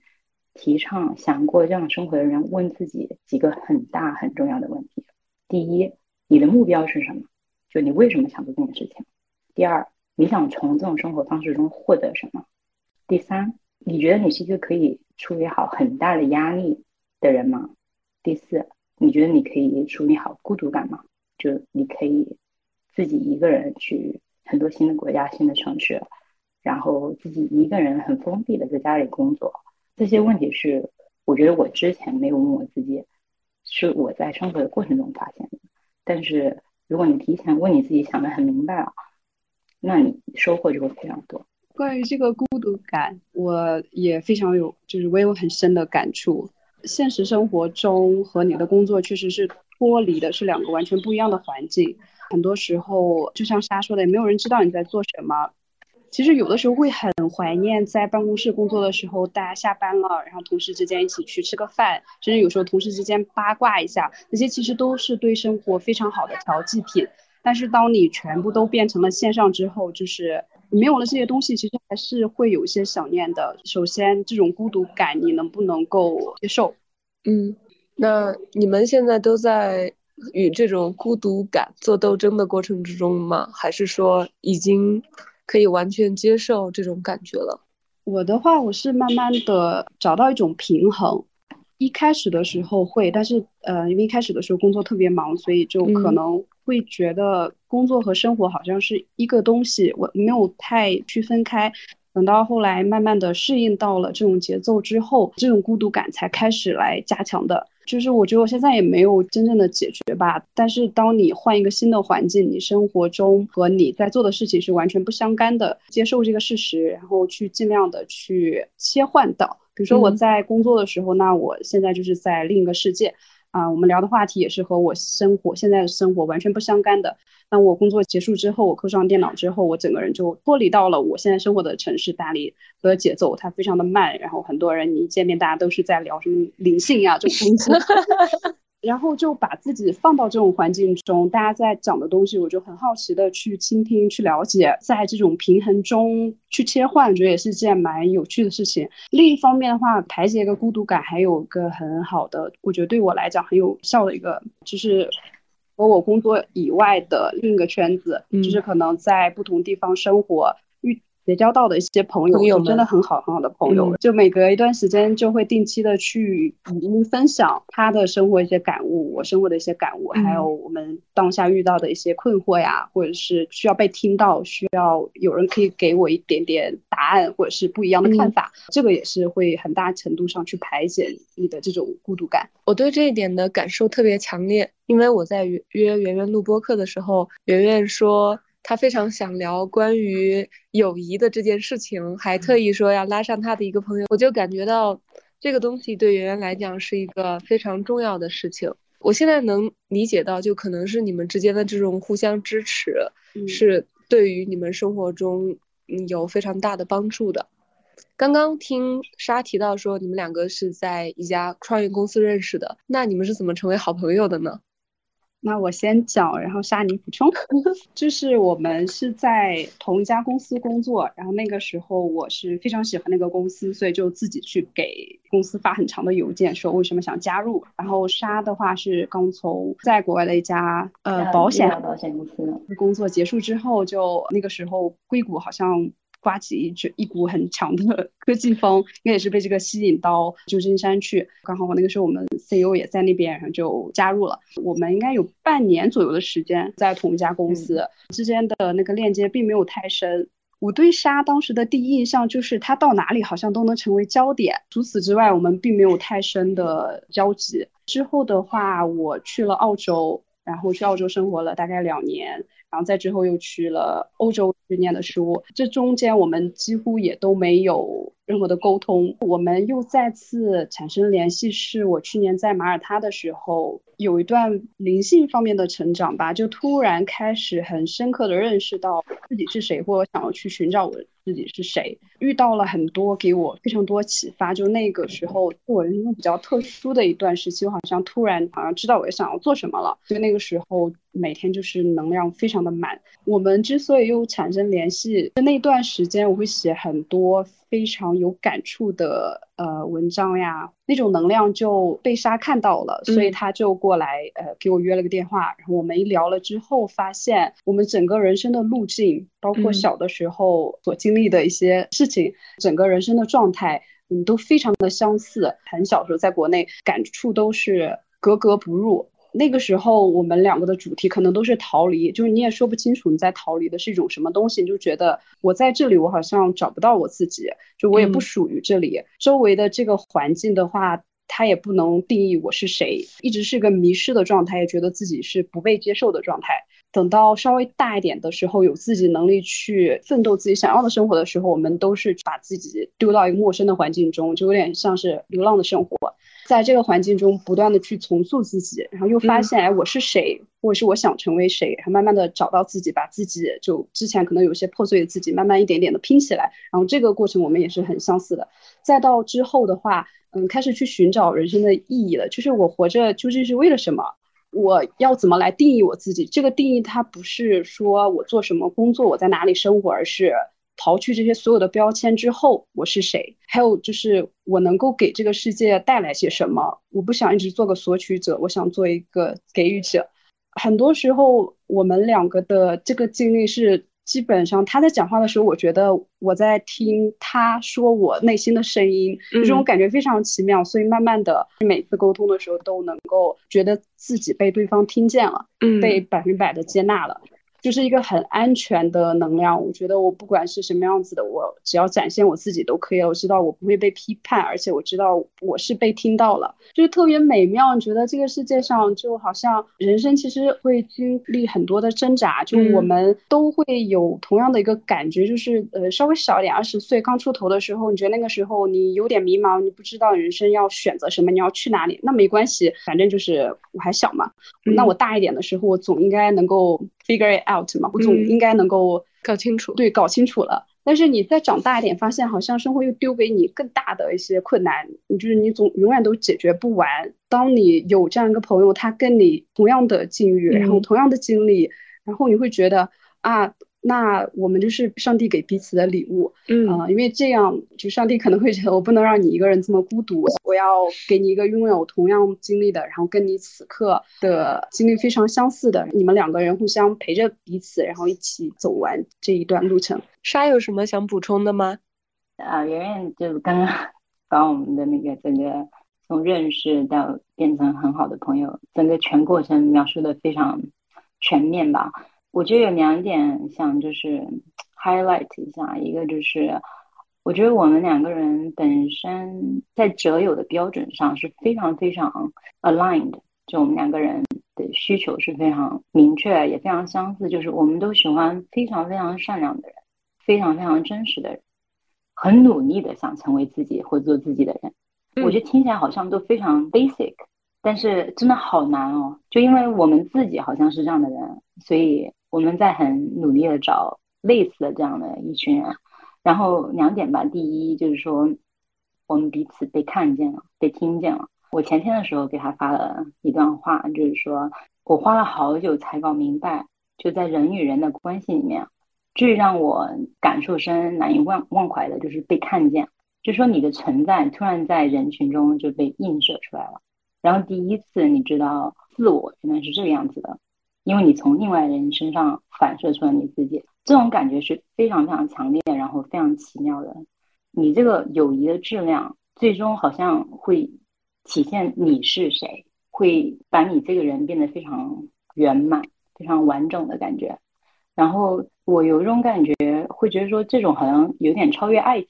提倡想过这样生活的人问自己几个很大很重要的问题：第一，你的目标是什么？就你为什么想做这件事情？第二，你想从这种生活方式中获得什么？第三，你觉得你是一个可以处理好很大的压力的人吗？第四，你觉得你可以处理好孤独感吗？就你可以自己一个人去很多新的国家、新的城市，然后自己一个人很封闭的在家里工作。这些问题是我觉得我之前没有问我自己，是我在生活的过程中发现的。但是如果你提前问你自己，想的很明白了。那你收获就会非常多。关于这个孤独感，我也非常有，就是我有很深的感触。现实生活中和你的工作确实是脱离的，是两个完全不一样的环境。很多时候，就像莎说的，也没有人知道你在做什么。其实有的时候会很怀念在办公室工作的时候，大家下班了，然后同事之间一起去吃个饭，甚至有时候同事之间八卦一下，那些其实都是对生活非常好的调剂品。但是当你全部都变成了线上之后，就是没有了这些东西，其实还是会有一些想念的。首先，这种孤独感你能不能够接受？嗯，那你们现在都在与这种孤独感做斗争的过程之中吗？还是说已经可以完全接受这种感觉了？我的话，我是慢慢的找到一种平衡。一开始的时候会，但是呃，因为一开始的时候工作特别忙，所以就可能会觉得工作和生活好像是一个东西，我没有太区分开。等到后来慢慢的适应到了这种节奏之后，这种孤独感才开始来加强的。就是我觉得我现在也没有真正的解决吧，但是当你换一个新的环境，你生活中和你在做的事情是完全不相干的，接受这个事实，然后去尽量的去切换到。比如说我在工作的时候，那我现在就是在另一个世界，啊，我们聊的话题也是和我生活现在的生活完全不相干的。那我工作结束之后，我扣上电脑之后，我整个人就脱离到了我现在生活的城市大理的节奏，它非常的慢，然后很多人你一见面，大家都是在聊什么灵性呀这种东西。然后就把自己放到这种环境中，大家在讲的东西，我就很好奇的去倾听、去了解，在这种平衡中去切换，我觉得也是件蛮有趣的事情。另一方面的话，排解一个孤独感，还有个很好的，我觉得对我来讲很有效的一个，就是和我工作以外的另一个圈子，就是可能在不同地方生活。结交到的一些朋友，真的很好很好的朋友，就每隔一段时间就会定期的去语音分享他的生活一些感悟，我生活的一些感悟，还有我们当下遇到的一些困惑呀，或者是需要被听到，需要有人可以给我一点点答案，或者是不一样的看法，这个也是会很大程度上去排解你的这种孤独感。我对这一点的感受特别强烈，因为我在约约圆圆录播课的时候，圆圆说。他非常想聊关于友谊的这件事情，还特意说要拉上他的一个朋友。我就感觉到这个东西对圆圆来讲是一个非常重要的事情。我现在能理解到，就可能是你们之间的这种互相支持，是对于你们生活中有非常大的帮助的。刚刚听莎提到说，你们两个是在一家创业公司认识的，那你们是怎么成为好朋友的呢？那我先讲，然后沙尼补充。就是我们是在同一家公司工作，然后那个时候我是非常喜欢那个公司，所以就自己去给公司发很长的邮件，说为什么想加入。然后沙的话是刚从在国外的一家呃保险保险公司工作结束之后，就那个时候硅谷好像。刮起一阵一股很强的 科技风，应该也是被这个吸引到旧金山去。刚好我那个时候我们 CEO 也在那边，然后就加入了。我们应该有半年左右的时间在同一家公司之间的那个链接并没有太深。我对沙当时的第一印象就是他到哪里好像都能成为焦点。除此之外，我们并没有太深的交集。之后的话，我去了澳洲，然后去澳洲生活了大概两年。然后再之后又去了欧洲去念的书，这中间我们几乎也都没有任何的沟通。我们又再次产生联系，是我去年在马耳他的时候，有一段灵性方面的成长吧，就突然开始很深刻的认识到自己是谁，或者想要去寻找我自己是谁。遇到了很多给我非常多启发，就那个时候是我人生比较特殊的一段时期，我好像突然好像知道我想要做什么了，就那个时候。每天就是能量非常的满。我们之所以又产生联系，就那段时间我会写很多非常有感触的呃文章呀，那种能量就被莎看到了，所以他就过来呃给我约了个电话，然后我们一聊了之后，发现我们整个人生的路径，包括小的时候所经历的一些事情，整个人生的状态，嗯，都非常的相似。很小时候在国内感触都是格格不入。那个时候，我们两个的主题可能都是逃离，就是你也说不清楚你在逃离的是一种什么东西，你就觉得我在这里，我好像找不到我自己，就我也不属于这里。周围的这个环境的话，它也不能定义我是谁，一直是个迷失的状态，也觉得自己是不被接受的状态。等到稍微大一点的时候，有自己能力去奋斗自己想要的生活的时候，我们都是把自己丢到一个陌生的环境中，就有点像是流浪的生活。在这个环境中不断的去重塑自己，然后又发现，哎，我是谁，或者是我想成为谁，然后慢慢的找到自己，把自己就之前可能有些破碎的自己，慢慢一点点的拼起来。然后这个过程我们也是很相似的。再到之后的话，嗯，开始去寻找人生的意义了，就是我活着究竟是为了什么？我要怎么来定义我自己？这个定义它不是说我做什么工作，我在哪里生活，而是。刨去这些所有的标签之后，我是谁？还有就是我能够给这个世界带来些什么？我不想一直做个索取者，我想做一个给予者。很多时候我们两个的这个经历是。基本上他在讲话的时候，我觉得我在听他说我内心的声音，这种感觉非常奇妙。所以慢慢的，每次沟通的时候都能够觉得自己被对方听见了，被百分百的接纳了。就是一个很安全的能量，我觉得我不管是什么样子的，我只要展现我自己都可以了。我知道我不会被批判，而且我知道我是被听到了，就是特别美妙。你觉得这个世界上就好像人生其实会经历很多的挣扎，就我们都会有同样的一个感觉，就是呃稍微小一点，二十岁刚出头的时候，你觉得那个时候你有点迷茫，你不知道人生要选择什么，你要去哪里？那没关系，反正就是我还小嘛。那我大一点的时候，我总应该能够。Figure it out 嘛，我总应该能够搞清楚。对，搞清楚了。但是你再长大一点，发现好像生活又丢给你更大的一些困难，你就是你总永远都解决不完。当你有这样一个朋友，他跟你同样的境遇，然后同样的经历，然后你会觉得啊。那我们就是上帝给彼此的礼物，嗯啊，因为这样，就上帝可能会觉得我不能让你一个人这么孤独，我要给你一个拥有同样经历的，然后跟你此刻的经历非常相似的，你们两个人互相陪着彼此，然后一起走完这一段路程。沙有什么想补充的吗？啊，圆圆就是刚刚把我们的那个整个从认识到变成很好的朋友，整个全过程描述的非常全面吧。我觉得有两点想就是 highlight 一下，一个就是我觉得我们两个人本身在择友的标准上是非常非常 aligned，就我们两个人的需求是非常明确，也非常相似，就是我们都喜欢非常非常善良的人，非常非常真实的人，很努力的想成为自己或做自己的人。我觉得听起来好像都非常 basic。但是真的好难哦，就因为我们自己好像是这样的人，所以我们在很努力的找类似的这样的一群人。然后两点吧，第一就是说，我们彼此被看见了，被听见了。我前天的时候给他发了一段话，就是说我花了好久才搞明白，就在人与人的关系里面，最让我感受深、难以忘忘怀的就是被看见。就说你的存在突然在人群中就被映射出来了。然后第一次你知道自我原来是这个样子的，因为你从另外人身上反射出了你自己，这种感觉是非常非常强烈，然后非常奇妙的。你这个友谊的质量，最终好像会体现你是谁，会把你这个人变得非常圆满、非常完整的感觉。然后我有一种感觉，会觉得说这种好像有点超越爱情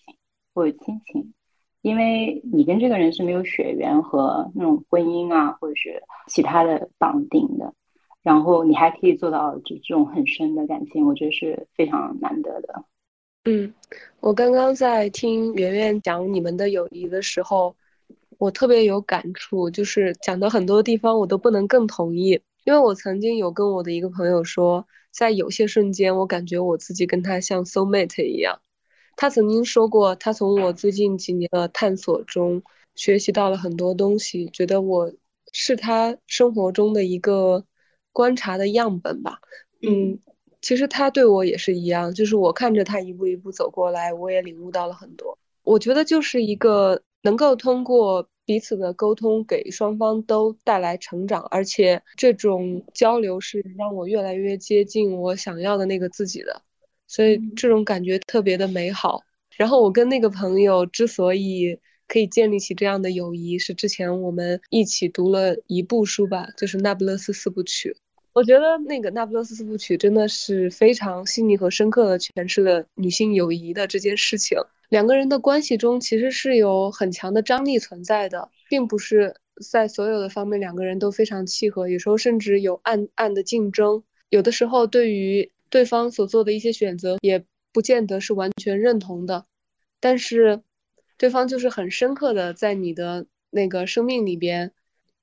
或者亲情。因为你跟这个人是没有血缘和那种婚姻啊，或者是其他的绑定的，然后你还可以做到就这种很深的感情，我觉得是非常难得的。嗯，我刚刚在听圆圆讲你们的友谊的时候，我特别有感触，就是讲的很多地方我都不能更同意，因为我曾经有跟我的一个朋友说，在有些瞬间，我感觉我自己跟他像 soul mate 一样。他曾经说过，他从我最近几年的探索中学习到了很多东西，觉得我是他生活中的一个观察的样本吧。嗯，其实他对我也是一样，就是我看着他一步一步走过来，我也领悟到了很多。我觉得就是一个能够通过彼此的沟通给双方都带来成长，而且这种交流是让我越来越接近我想要的那个自己的。所以这种感觉特别的美好。然后我跟那个朋友之所以可以建立起这样的友谊，是之前我们一起读了一部书吧，就是《那不勒斯四部曲》。我觉得那个《那不勒斯四部曲》真的是非常细腻和深刻的诠释了女性友谊的这件事情。两个人的关系中其实是有很强的张力存在的，并不是在所有的方面两个人都非常契合，有时候甚至有暗暗的竞争。有的时候对于对方所做的一些选择也不见得是完全认同的，但是对方就是很深刻的在你的那个生命里边，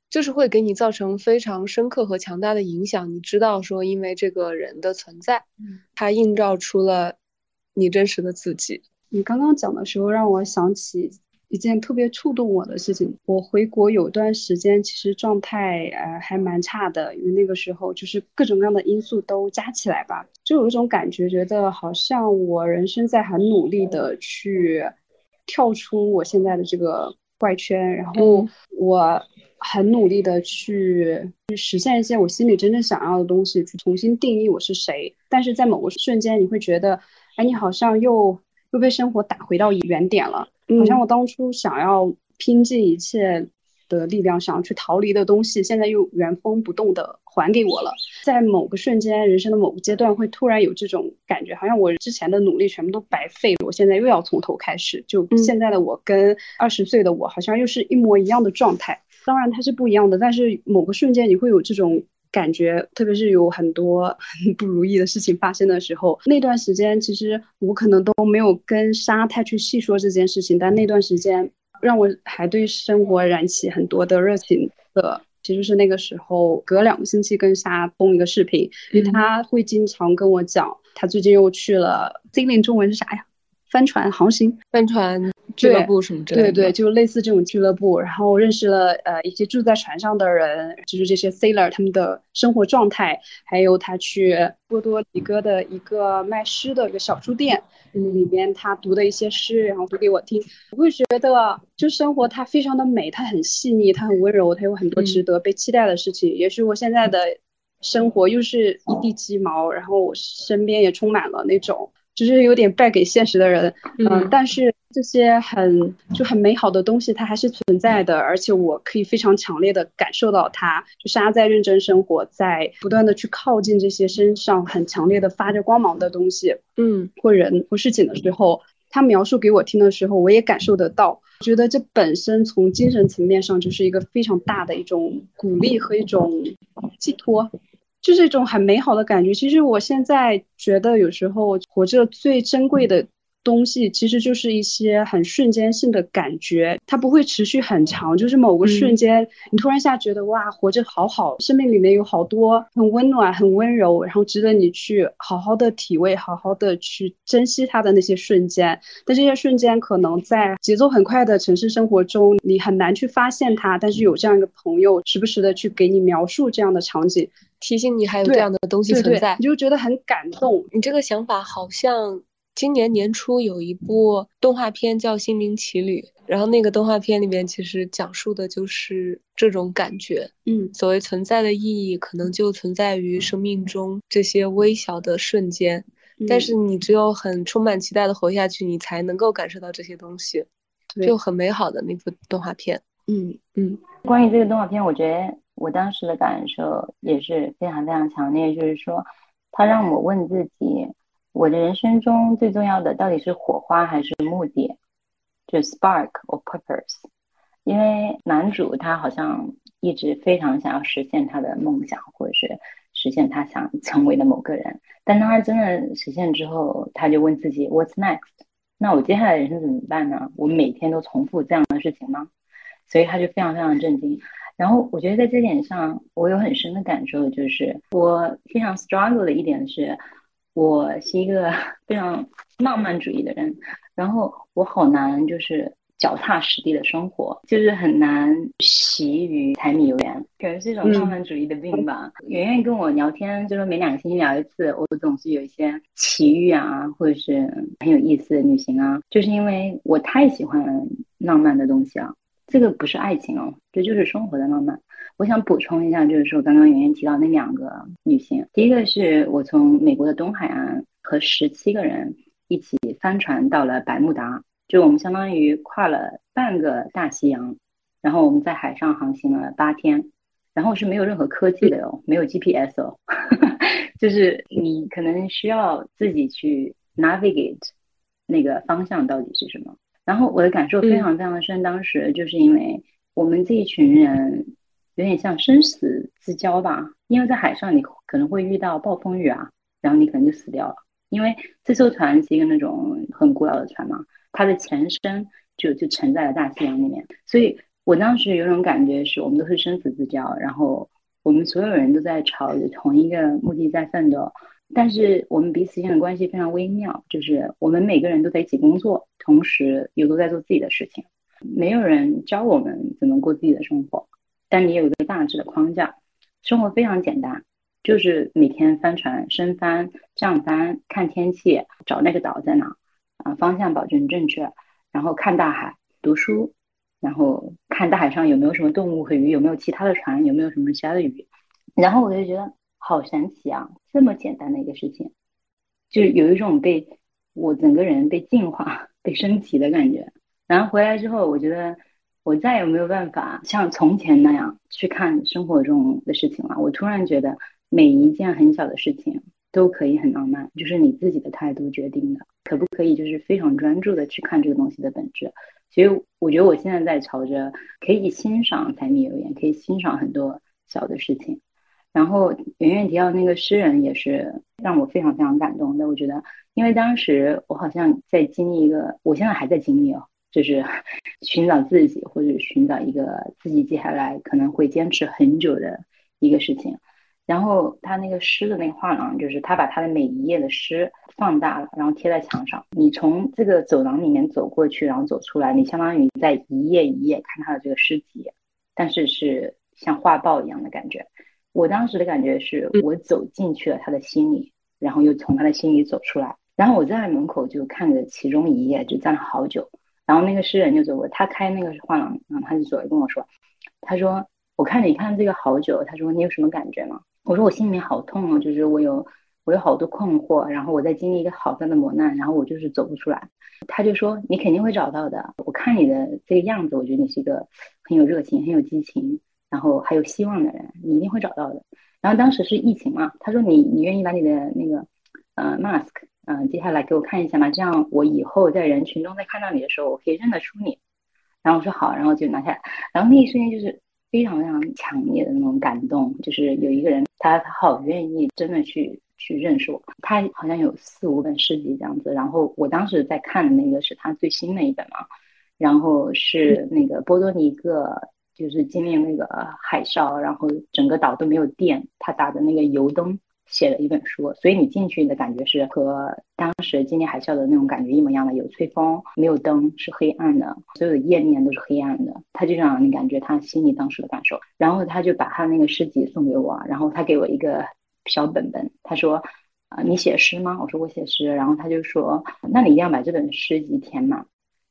就是会给你造成非常深刻和强大的影响。你知道说，因为这个人的存在，他映照出了你真实的自己。你刚刚讲的时候，让我想起。一件特别触动我的事情，我回国有段时间，其实状态呃还蛮差的，因为那个时候就是各种各样的因素都加起来吧，就有一种感觉，觉得好像我人生在很努力的去跳出我现在的这个怪圈，然后我很努力的去去实现一些我心里真正想要的东西，去重新定义我是谁。但是在某个瞬间，你会觉得，哎，你好像又又被生活打回到原点了，好像我当初想要拼尽一切。的力量想要去逃离的东西，现在又原封不动的还给我了。在某个瞬间，人生的某个阶段，会突然有这种感觉，好像我之前的努力全部都白费了。我现在又要从头开始，就现在的我跟二十岁的我，好像又是一模一样的状态。当然它是不一样的，但是某个瞬间你会有这种感觉，特别是有很多不如意的事情发生的时候，那段时间其实我可能都没有跟沙太去细说这件事情，但那段时间。让我还对生活燃起很多的热情的，其实是那个时候隔两个星期跟沙通一个视频，因为他会经常跟我讲，他最近又去了 Z 零中文是啥呀？帆船航行，帆船。俱乐部什么之类的，对对，就类似这种俱乐部，然后认识了呃一些住在船上的人，就是这些 sailor 他们的生活状态，还有他去波多黎各的一个卖诗的一个小书店，嗯，里边他读的一些诗，然后读给我听，我会觉得就生活它非常的美，它很细腻，它很温柔，它有很多值得被期待的事情。也许我现在的生活又是一地鸡毛，然后我身边也充满了那种。就是有点败给现实的人，嗯，但是这些很就很美好的东西，它还是存在的，而且我可以非常强烈的感受到它，就是他在认真生活，在不断的去靠近这些身上很强烈的发着光芒的东西，嗯，或人或事情的时候，他描述给我听的时候，我也感受得到，觉得这本身从精神层面上就是一个非常大的一种鼓励和一种寄托。就是一种很美好的感觉。其实我现在觉得，有时候活着最珍贵的。东西其实就是一些很瞬间性的感觉，它不会持续很长。就是某个瞬间，你突然一下觉得哇，活着好好，生命里面有好多很温暖、很温柔，然后值得你去好好的体味、好好的去珍惜它的那些瞬间。但这些瞬间可能在节奏很快的城市生活中，你很难去发现它。但是有这样一个朋友，时不时的去给你描述这样的场景，提醒你还有这样的东西存在，你就觉得很感动。你这个想法好像。今年年初有一部动画片叫《心灵奇旅》，然后那个动画片里面其实讲述的就是这种感觉。嗯，所谓存在的意义，可能就存在于生命中这些微小的瞬间。但是你只有很充满期待的活下去，你才能够感受到这些东西，就很美好的那部动画片。嗯嗯，关于这个动画片，我觉得我当时的感受也是非常非常强烈，就是说，他让我问自己。我的人生中最重要的到底是火花还是目的？就 spark or purpose。因为男主他好像一直非常想要实现他的梦想，或者是实现他想成为的某个人。但当他真的实现之后，他就问自己 What's next？那我接下来人生怎么办呢？我每天都重复这样的事情吗？所以他就非常非常震惊。然后我觉得在这点上，我有很深的感受，就是我非常 struggle 的一点是。我是一个 非常浪漫主义的人，然后我好难就是脚踏实地的生活，就是很难习于柴米油盐，可能是一种浪漫主义的病吧。圆圆跟我聊天，就是每两个星期聊一次，我总是有一些奇遇啊，或者是很有意思的旅行啊，就是因为我太喜欢浪漫的东西了。这个不是爱情哦，这就是生活的浪漫。我想补充一下，就是说刚刚圆圆提到那两个女性，第一个是我从美国的东海岸和十七个人一起帆船到了百慕达，就我们相当于跨了半个大西洋，然后我们在海上航行了八天，然后是没有任何科技的哦，没有 GPS 哦，就是你可能需要自己去 navigate 那个方向到底是什么。然后我的感受非常非常的深，当时就是因为我们这一群人。有点像生死之交吧，因为在海上你可能会遇到暴风雨啊，然后你可能就死掉了。因为这艘船是一个那种很古老的船嘛，它的前身就就沉在了大西洋里面，所以我当时有种感觉是我们都是生死之交，然后我们所有人都在朝着同一个目的在奋斗，但是我们彼此间的关系非常微妙，就是我们每个人都在一起工作，同时又都在做自己的事情，没有人教我们怎么过自己的生活。但你有一个大致的框架，生活非常简单，就是每天帆船升帆、降帆，看天气，找那个岛在哪，啊，方向保证正确，然后看大海，读书，然后看大海上有没有什么动物和鱼，有没有其他的船，有没有什么其他的鱼。然后我就觉得好神奇啊，这么简单的一个事情，就有一种被我整个人被净化、被升级的感觉。然后回来之后，我觉得我再也没有办法像从前那样去看生活中的事情了。我突然觉得每一件很小的事情都可以很浪漫，就是你自己的态度决定的。可不可以就是非常专注的去看这个东西的本质？所以我觉得我现在在朝着可以欣赏柴米油盐，可以欣赏很多小的事情。然后圆圆提到那个诗人也是让我非常非常感动的。我觉得，因为当时我好像在经历一个，我现在还在经历哦，就是 寻找自己或者寻找一个自己接下来可能会坚持很久的一个事情。然后他那个诗的那个画廊，就是他把他的每一页的诗放大了，然后贴在墙上。你从这个走廊里面走过去，然后走出来，你相当于在一页一页看他的这个诗集，但是是像画报一样的感觉。我当时的感觉是我走进去了他的心里，然后又从他的心里走出来。然后我站在门口就看着其中一页，就站了好久。然后那个诗人就走过，他开那个画廊，然后他就走来跟我说：“他说我看你看这个好久，他说你有什么感觉吗？”我说我心里面好痛啊，就是我有我有好多困惑，然后我在经历一个好大的磨难，然后我就是走不出来。他就说你肯定会找到的，我看你的这个样子，我觉得你是一个很有热情、很有激情，然后还有希望的人，你一定会找到的。然后当时是疫情嘛，他说你你愿意把你的那个呃 mask 嗯接下来给我看一下嘛？这样我以后在人群中再看到你的时候，我可以认得出你。然后我说好，然后就拿下来，然后那一瞬间就是。非常非常强烈的那种感动，就是有一个人，他他好愿意真的去去认识我。他好像有四五本诗集这样子，然后我当时在看的那个是他最新的一本嘛，然后是那个波多黎各，就是经历那个海啸，然后整个岛都没有电，他打的那个油灯。写了一本书，所以你进去的感觉是和当时经历海啸的那种感觉一模一样的，有吹风，没有灯，是黑暗的，所有的页面都是黑暗的。他就让你感觉他心里当时的感受，然后他就把他那个诗集送给我，然后他给我一个小本本，他说：“啊，你写诗吗？”我说：“我写诗。”然后他就说：“那你一定要把这本诗集填满。”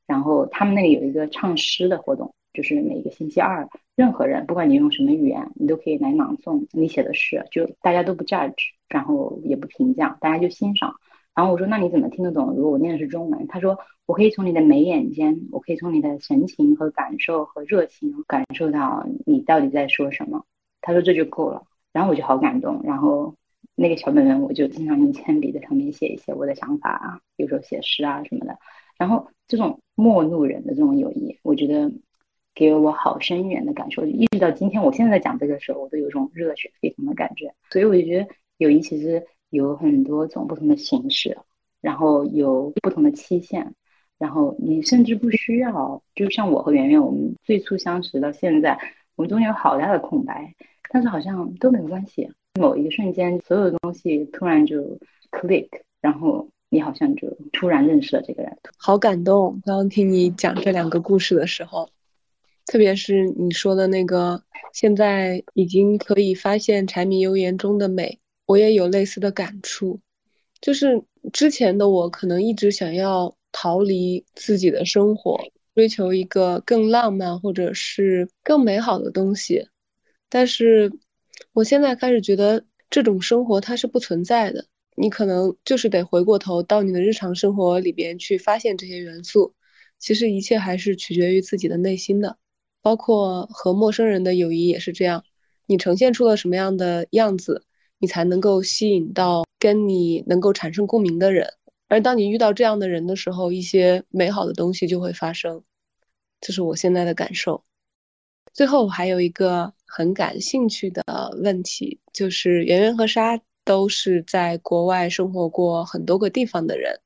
然后他们那里有一个唱诗的活动。就是每个星期二，任何人不管你用什么语言，你都可以来朗诵你写的诗，就大家都不 judge，然后也不评价，大家就欣赏。然后我说，那你怎么听得懂？如果我念的是中文，他说我可以从你的眉眼间，我可以从你的神情和感受和热情感受到你到底在说什么。他说这就够了。然后我就好感动。然后那个小本本我就经常用铅笔在上面写一些我的想法啊，有时候写诗啊什么的。然后这种陌路人的这种友谊，我觉得。给我好深远的感受，一直到今天，我现在在讲这个时候，我都有种热血沸腾的感觉。所以我就觉得友谊其实有很多种不同的形式，然后有不同的期限，然后你甚至不需要，就像我和圆圆，我们最初相识到现在，我们中间有好大的空白，但是好像都没有关系。某一个瞬间，所有的东西突然就 click，然后你好像就突然认识了这个人，好感动。刚刚听你讲这两个故事的时候。特别是你说的那个，现在已经可以发现柴米油盐中的美，我也有类似的感触。就是之前的我可能一直想要逃离自己的生活，追求一个更浪漫或者是更美好的东西，但是我现在开始觉得这种生活它是不存在的。你可能就是得回过头到你的日常生活里边去发现这些元素。其实一切还是取决于自己的内心的。包括和陌生人的友谊也是这样，你呈现出了什么样的样子，你才能够吸引到跟你能够产生共鸣的人。而当你遇到这样的人的时候，一些美好的东西就会发生。这是我现在的感受。最后还有一个很感兴趣的问题，就是圆圆和沙都是在国外生活过很多个地方的人。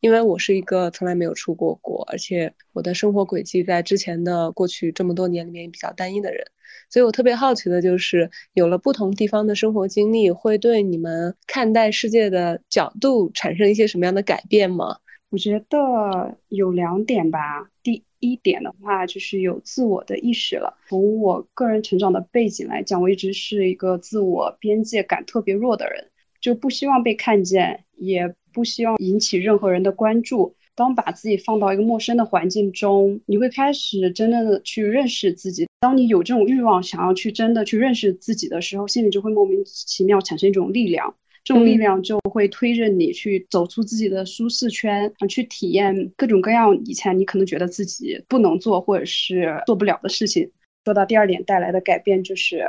因为我是一个从来没有出过国，而且我的生活轨迹在之前的过去这么多年里面比较单一的人，所以我特别好奇的就是，有了不同地方的生活经历，会对你们看待世界的角度产生一些什么样的改变吗？我觉得有两点吧。第一点的话，就是有自我的意识了。从我个人成长的背景来讲，我一直是一个自我边界感特别弱的人，就不希望被看见，也。不希望引起任何人的关注，当把自己放到一个陌生的环境中，你会开始真正的去认识自己。当你有这种欲望，想要去真的去认识自己的时候，心里就会莫名其妙产生一种力量，这种力量就会推着你去走出自己的舒适圈，去体验各种各样以前你可能觉得自己不能做或者是做不了的事情。说到第二点带来的改变，就是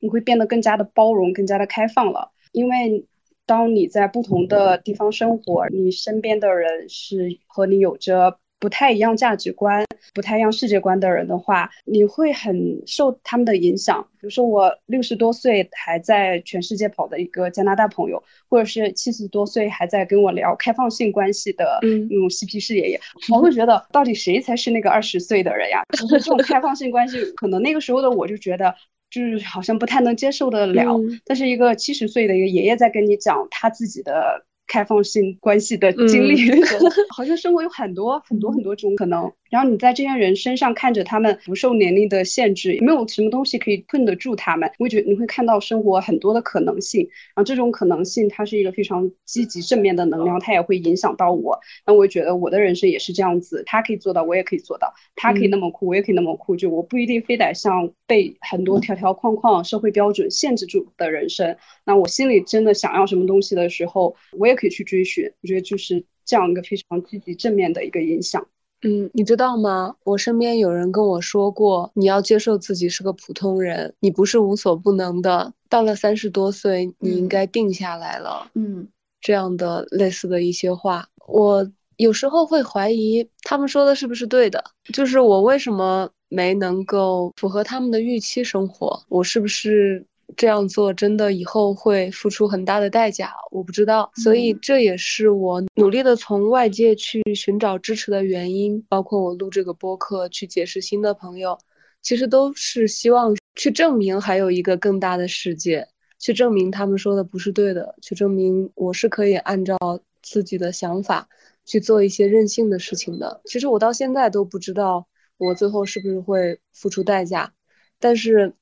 你会变得更加的包容，更加的开放了，因为。当你在不同的地方生活，你身边的人是和你有着不太一样价值观、不太一样世界观的人的话，你会很受他们的影响。比如说，我六十多岁还在全世界跑的一个加拿大朋友，或者是七十多岁还在跟我聊开放性关系的那种嬉皮士爷爷，我会觉得到底谁才是那个二十岁的人呀？就是这种开放性关系，可能那个时候的我就觉得。就是好像不太能接受得了，但是一个七十岁的一个爷爷在跟你讲他自己的开放性关系的经历，好像生活有很多很多很多种可能。然后你在这些人身上看着他们不受年龄的限制，没有什么东西可以困得住他们。我觉得你会看到生活很多的可能性，然后这种可能性它是一个非常积极正面的能量，它也会影响到我。那我觉得我的人生也是这样子，他可以做到，我也可以做到；他可以那么酷，我也可以那么酷。就我不一定非得像被很多条条框框、社会标准限制住的人生。那我心里真的想要什么东西的时候，我也可以去追寻。我觉得就是这样一个非常积极正面的一个影响。嗯，你知道吗？我身边有人跟我说过，你要接受自己是个普通人，你不是无所不能的。到了三十多岁，你应该定下来了。嗯，这样的类似的一些话，我有时候会怀疑他们说的是不是对的。就是我为什么没能够符合他们的预期生活？我是不是？这样做真的以后会付出很大的代价，我不知道，所以这也是我努力的从外界去寻找支持的原因，包括我录这个播客去结识新的朋友，其实都是希望去证明还有一个更大的世界，去证明他们说的不是对的，去证明我是可以按照自己的想法去做一些任性的事情的。其实我到现在都不知道我最后是不是会付出代价，但是。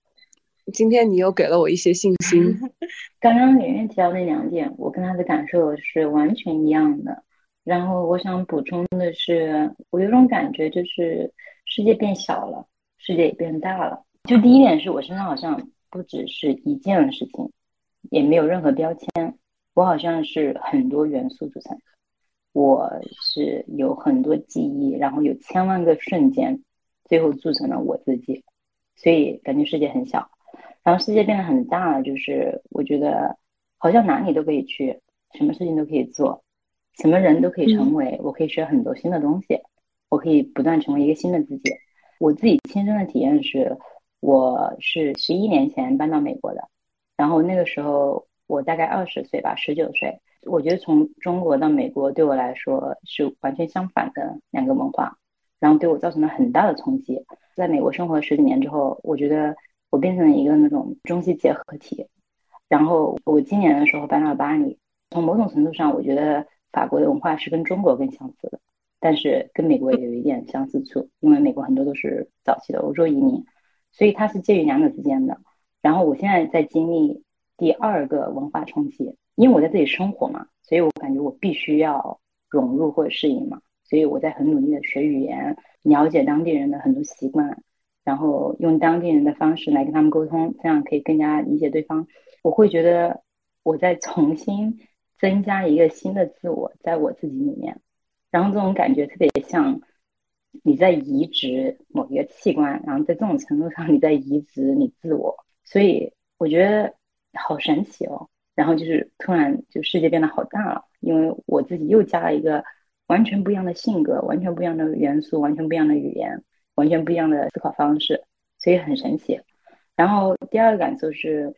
今天你又给了我一些信心。刚刚圆圆提到那两点，我跟他的感受是完全一样的。然后我想补充的是，我有种感觉，就是世界变小了，世界也变大了。就第一点是我身上好像不只是一件事情，也没有任何标签，我好像是很多元素组成。我是有很多记忆，然后有千万个瞬间，最后组成了我自己，所以感觉世界很小。然后世界变得很大了，就是我觉得好像哪里都可以去，什么事情都可以做，什么人都可以成为。我可以学很多新的东西，我可以不断成为一个新的自己。我自己亲身的体验是，我是十一年前搬到美国的，然后那个时候我大概二十岁吧，十九岁。我觉得从中国到美国对我来说是完全相反的两个文化，然后对我造成了很大的冲击。在美国生活了十几年之后，我觉得。我变成了一个那种中西结合体，然后我今年的时候搬到巴黎。从某种程度上，我觉得法国的文化是跟中国更相似的，但是跟美国也有一点相似处，因为美国很多都是早期的欧洲移民，所以它是介于两者之间的。然后我现在在经历第二个文化冲击，因为我在这里生活嘛，所以我感觉我必须要融入或者适应嘛，所以我在很努力的学语言，了解当地人的很多习惯。然后用当地人的方式来跟他们沟通，这样可以更加理解对方。我会觉得我在重新增加一个新的自我在我自己里面，然后这种感觉特别像你在移植某一个器官，然后在这种程度上你在移植你自我，所以我觉得好神奇哦。然后就是突然就世界变得好大了，因为我自己又加了一个完全不一样的性格，完全不一样的元素，完全不一样的语言。完全不一样的思考方式，所以很神奇。然后第二个感受是，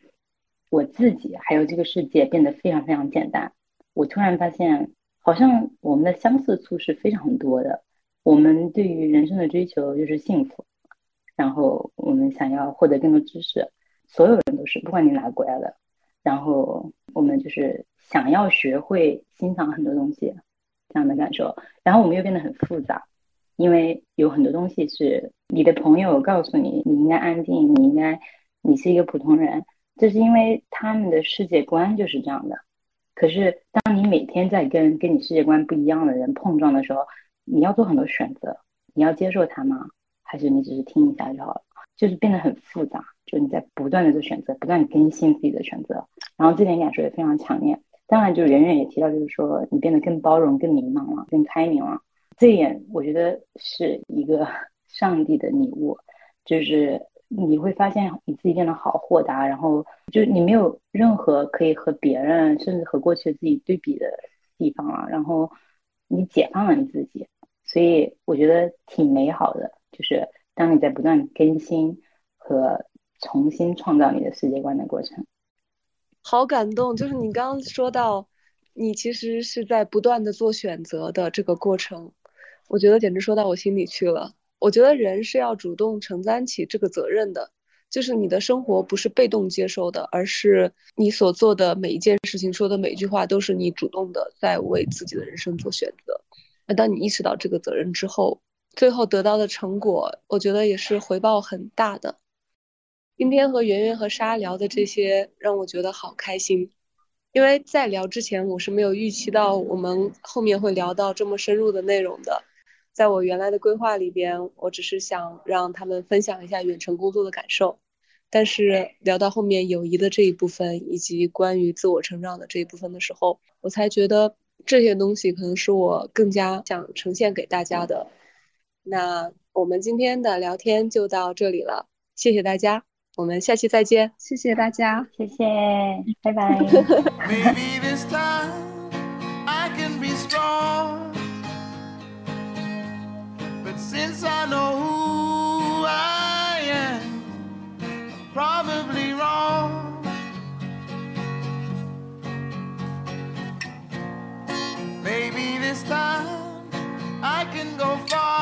我自己还有这个世界变得非常非常简单。我突然发现，好像我们的相似处是非常多的。我们对于人生的追求就是幸福，然后我们想要获得更多知识，所有人都是，不管你哪个国家的。然后我们就是想要学会欣赏很多东西，这样的感受。然后我们又变得很复杂。因为有很多东西是你的朋友告诉你，你应该安静，你应该，你是一个普通人，这是因为他们的世界观就是这样的。可是当你每天在跟跟你世界观不一样的人碰撞的时候，你要做很多选择，你要接受他吗？还是你只是听一下就好了？就是变得很复杂，就你在不断的做选择，不断的更新自己的选择，然后这点感受也非常强烈。当然，就圆圆也提到，就是说你变得更包容、更明朗了，更开明了。这一点我觉得是一个上帝的礼物，就是你会发现你自己变得好豁达，然后就你没有任何可以和别人甚至和过去的自己对比的地方了，然后你解放了你自己，所以我觉得挺美好的。就是当你在不断更新和重新创造你的世界观的过程，好感动。就是你刚刚说到，你其实是在不断的做选择的这个过程，我觉得简直说到我心里去了。我觉得人是要主动承担起这个责任的，就是你的生活不是被动接受的，而是你所做的每一件事情、说的每一句话，都是你主动的在为自己的人生做选择。那当你意识到这个责任之后，最后得到的成果，我觉得也是回报很大的。今天和圆圆和莎聊的这些，让我觉得好开心。因为在聊之前，我是没有预期到我们后面会聊到这么深入的内容的。在我原来的规划里边，我只是想让他们分享一下远程工作的感受。但是聊到后面友谊的这一部分，以及关于自我成长的这一部分的时候，我才觉得这些东西可能是我更加想呈现给大家的。那我们今天的聊天就到这里了，谢谢大家，我们下期再见，谢谢大家，谢谢，拜拜。But since I know who I am, I'm probably wrong. Maybe this time I can go far.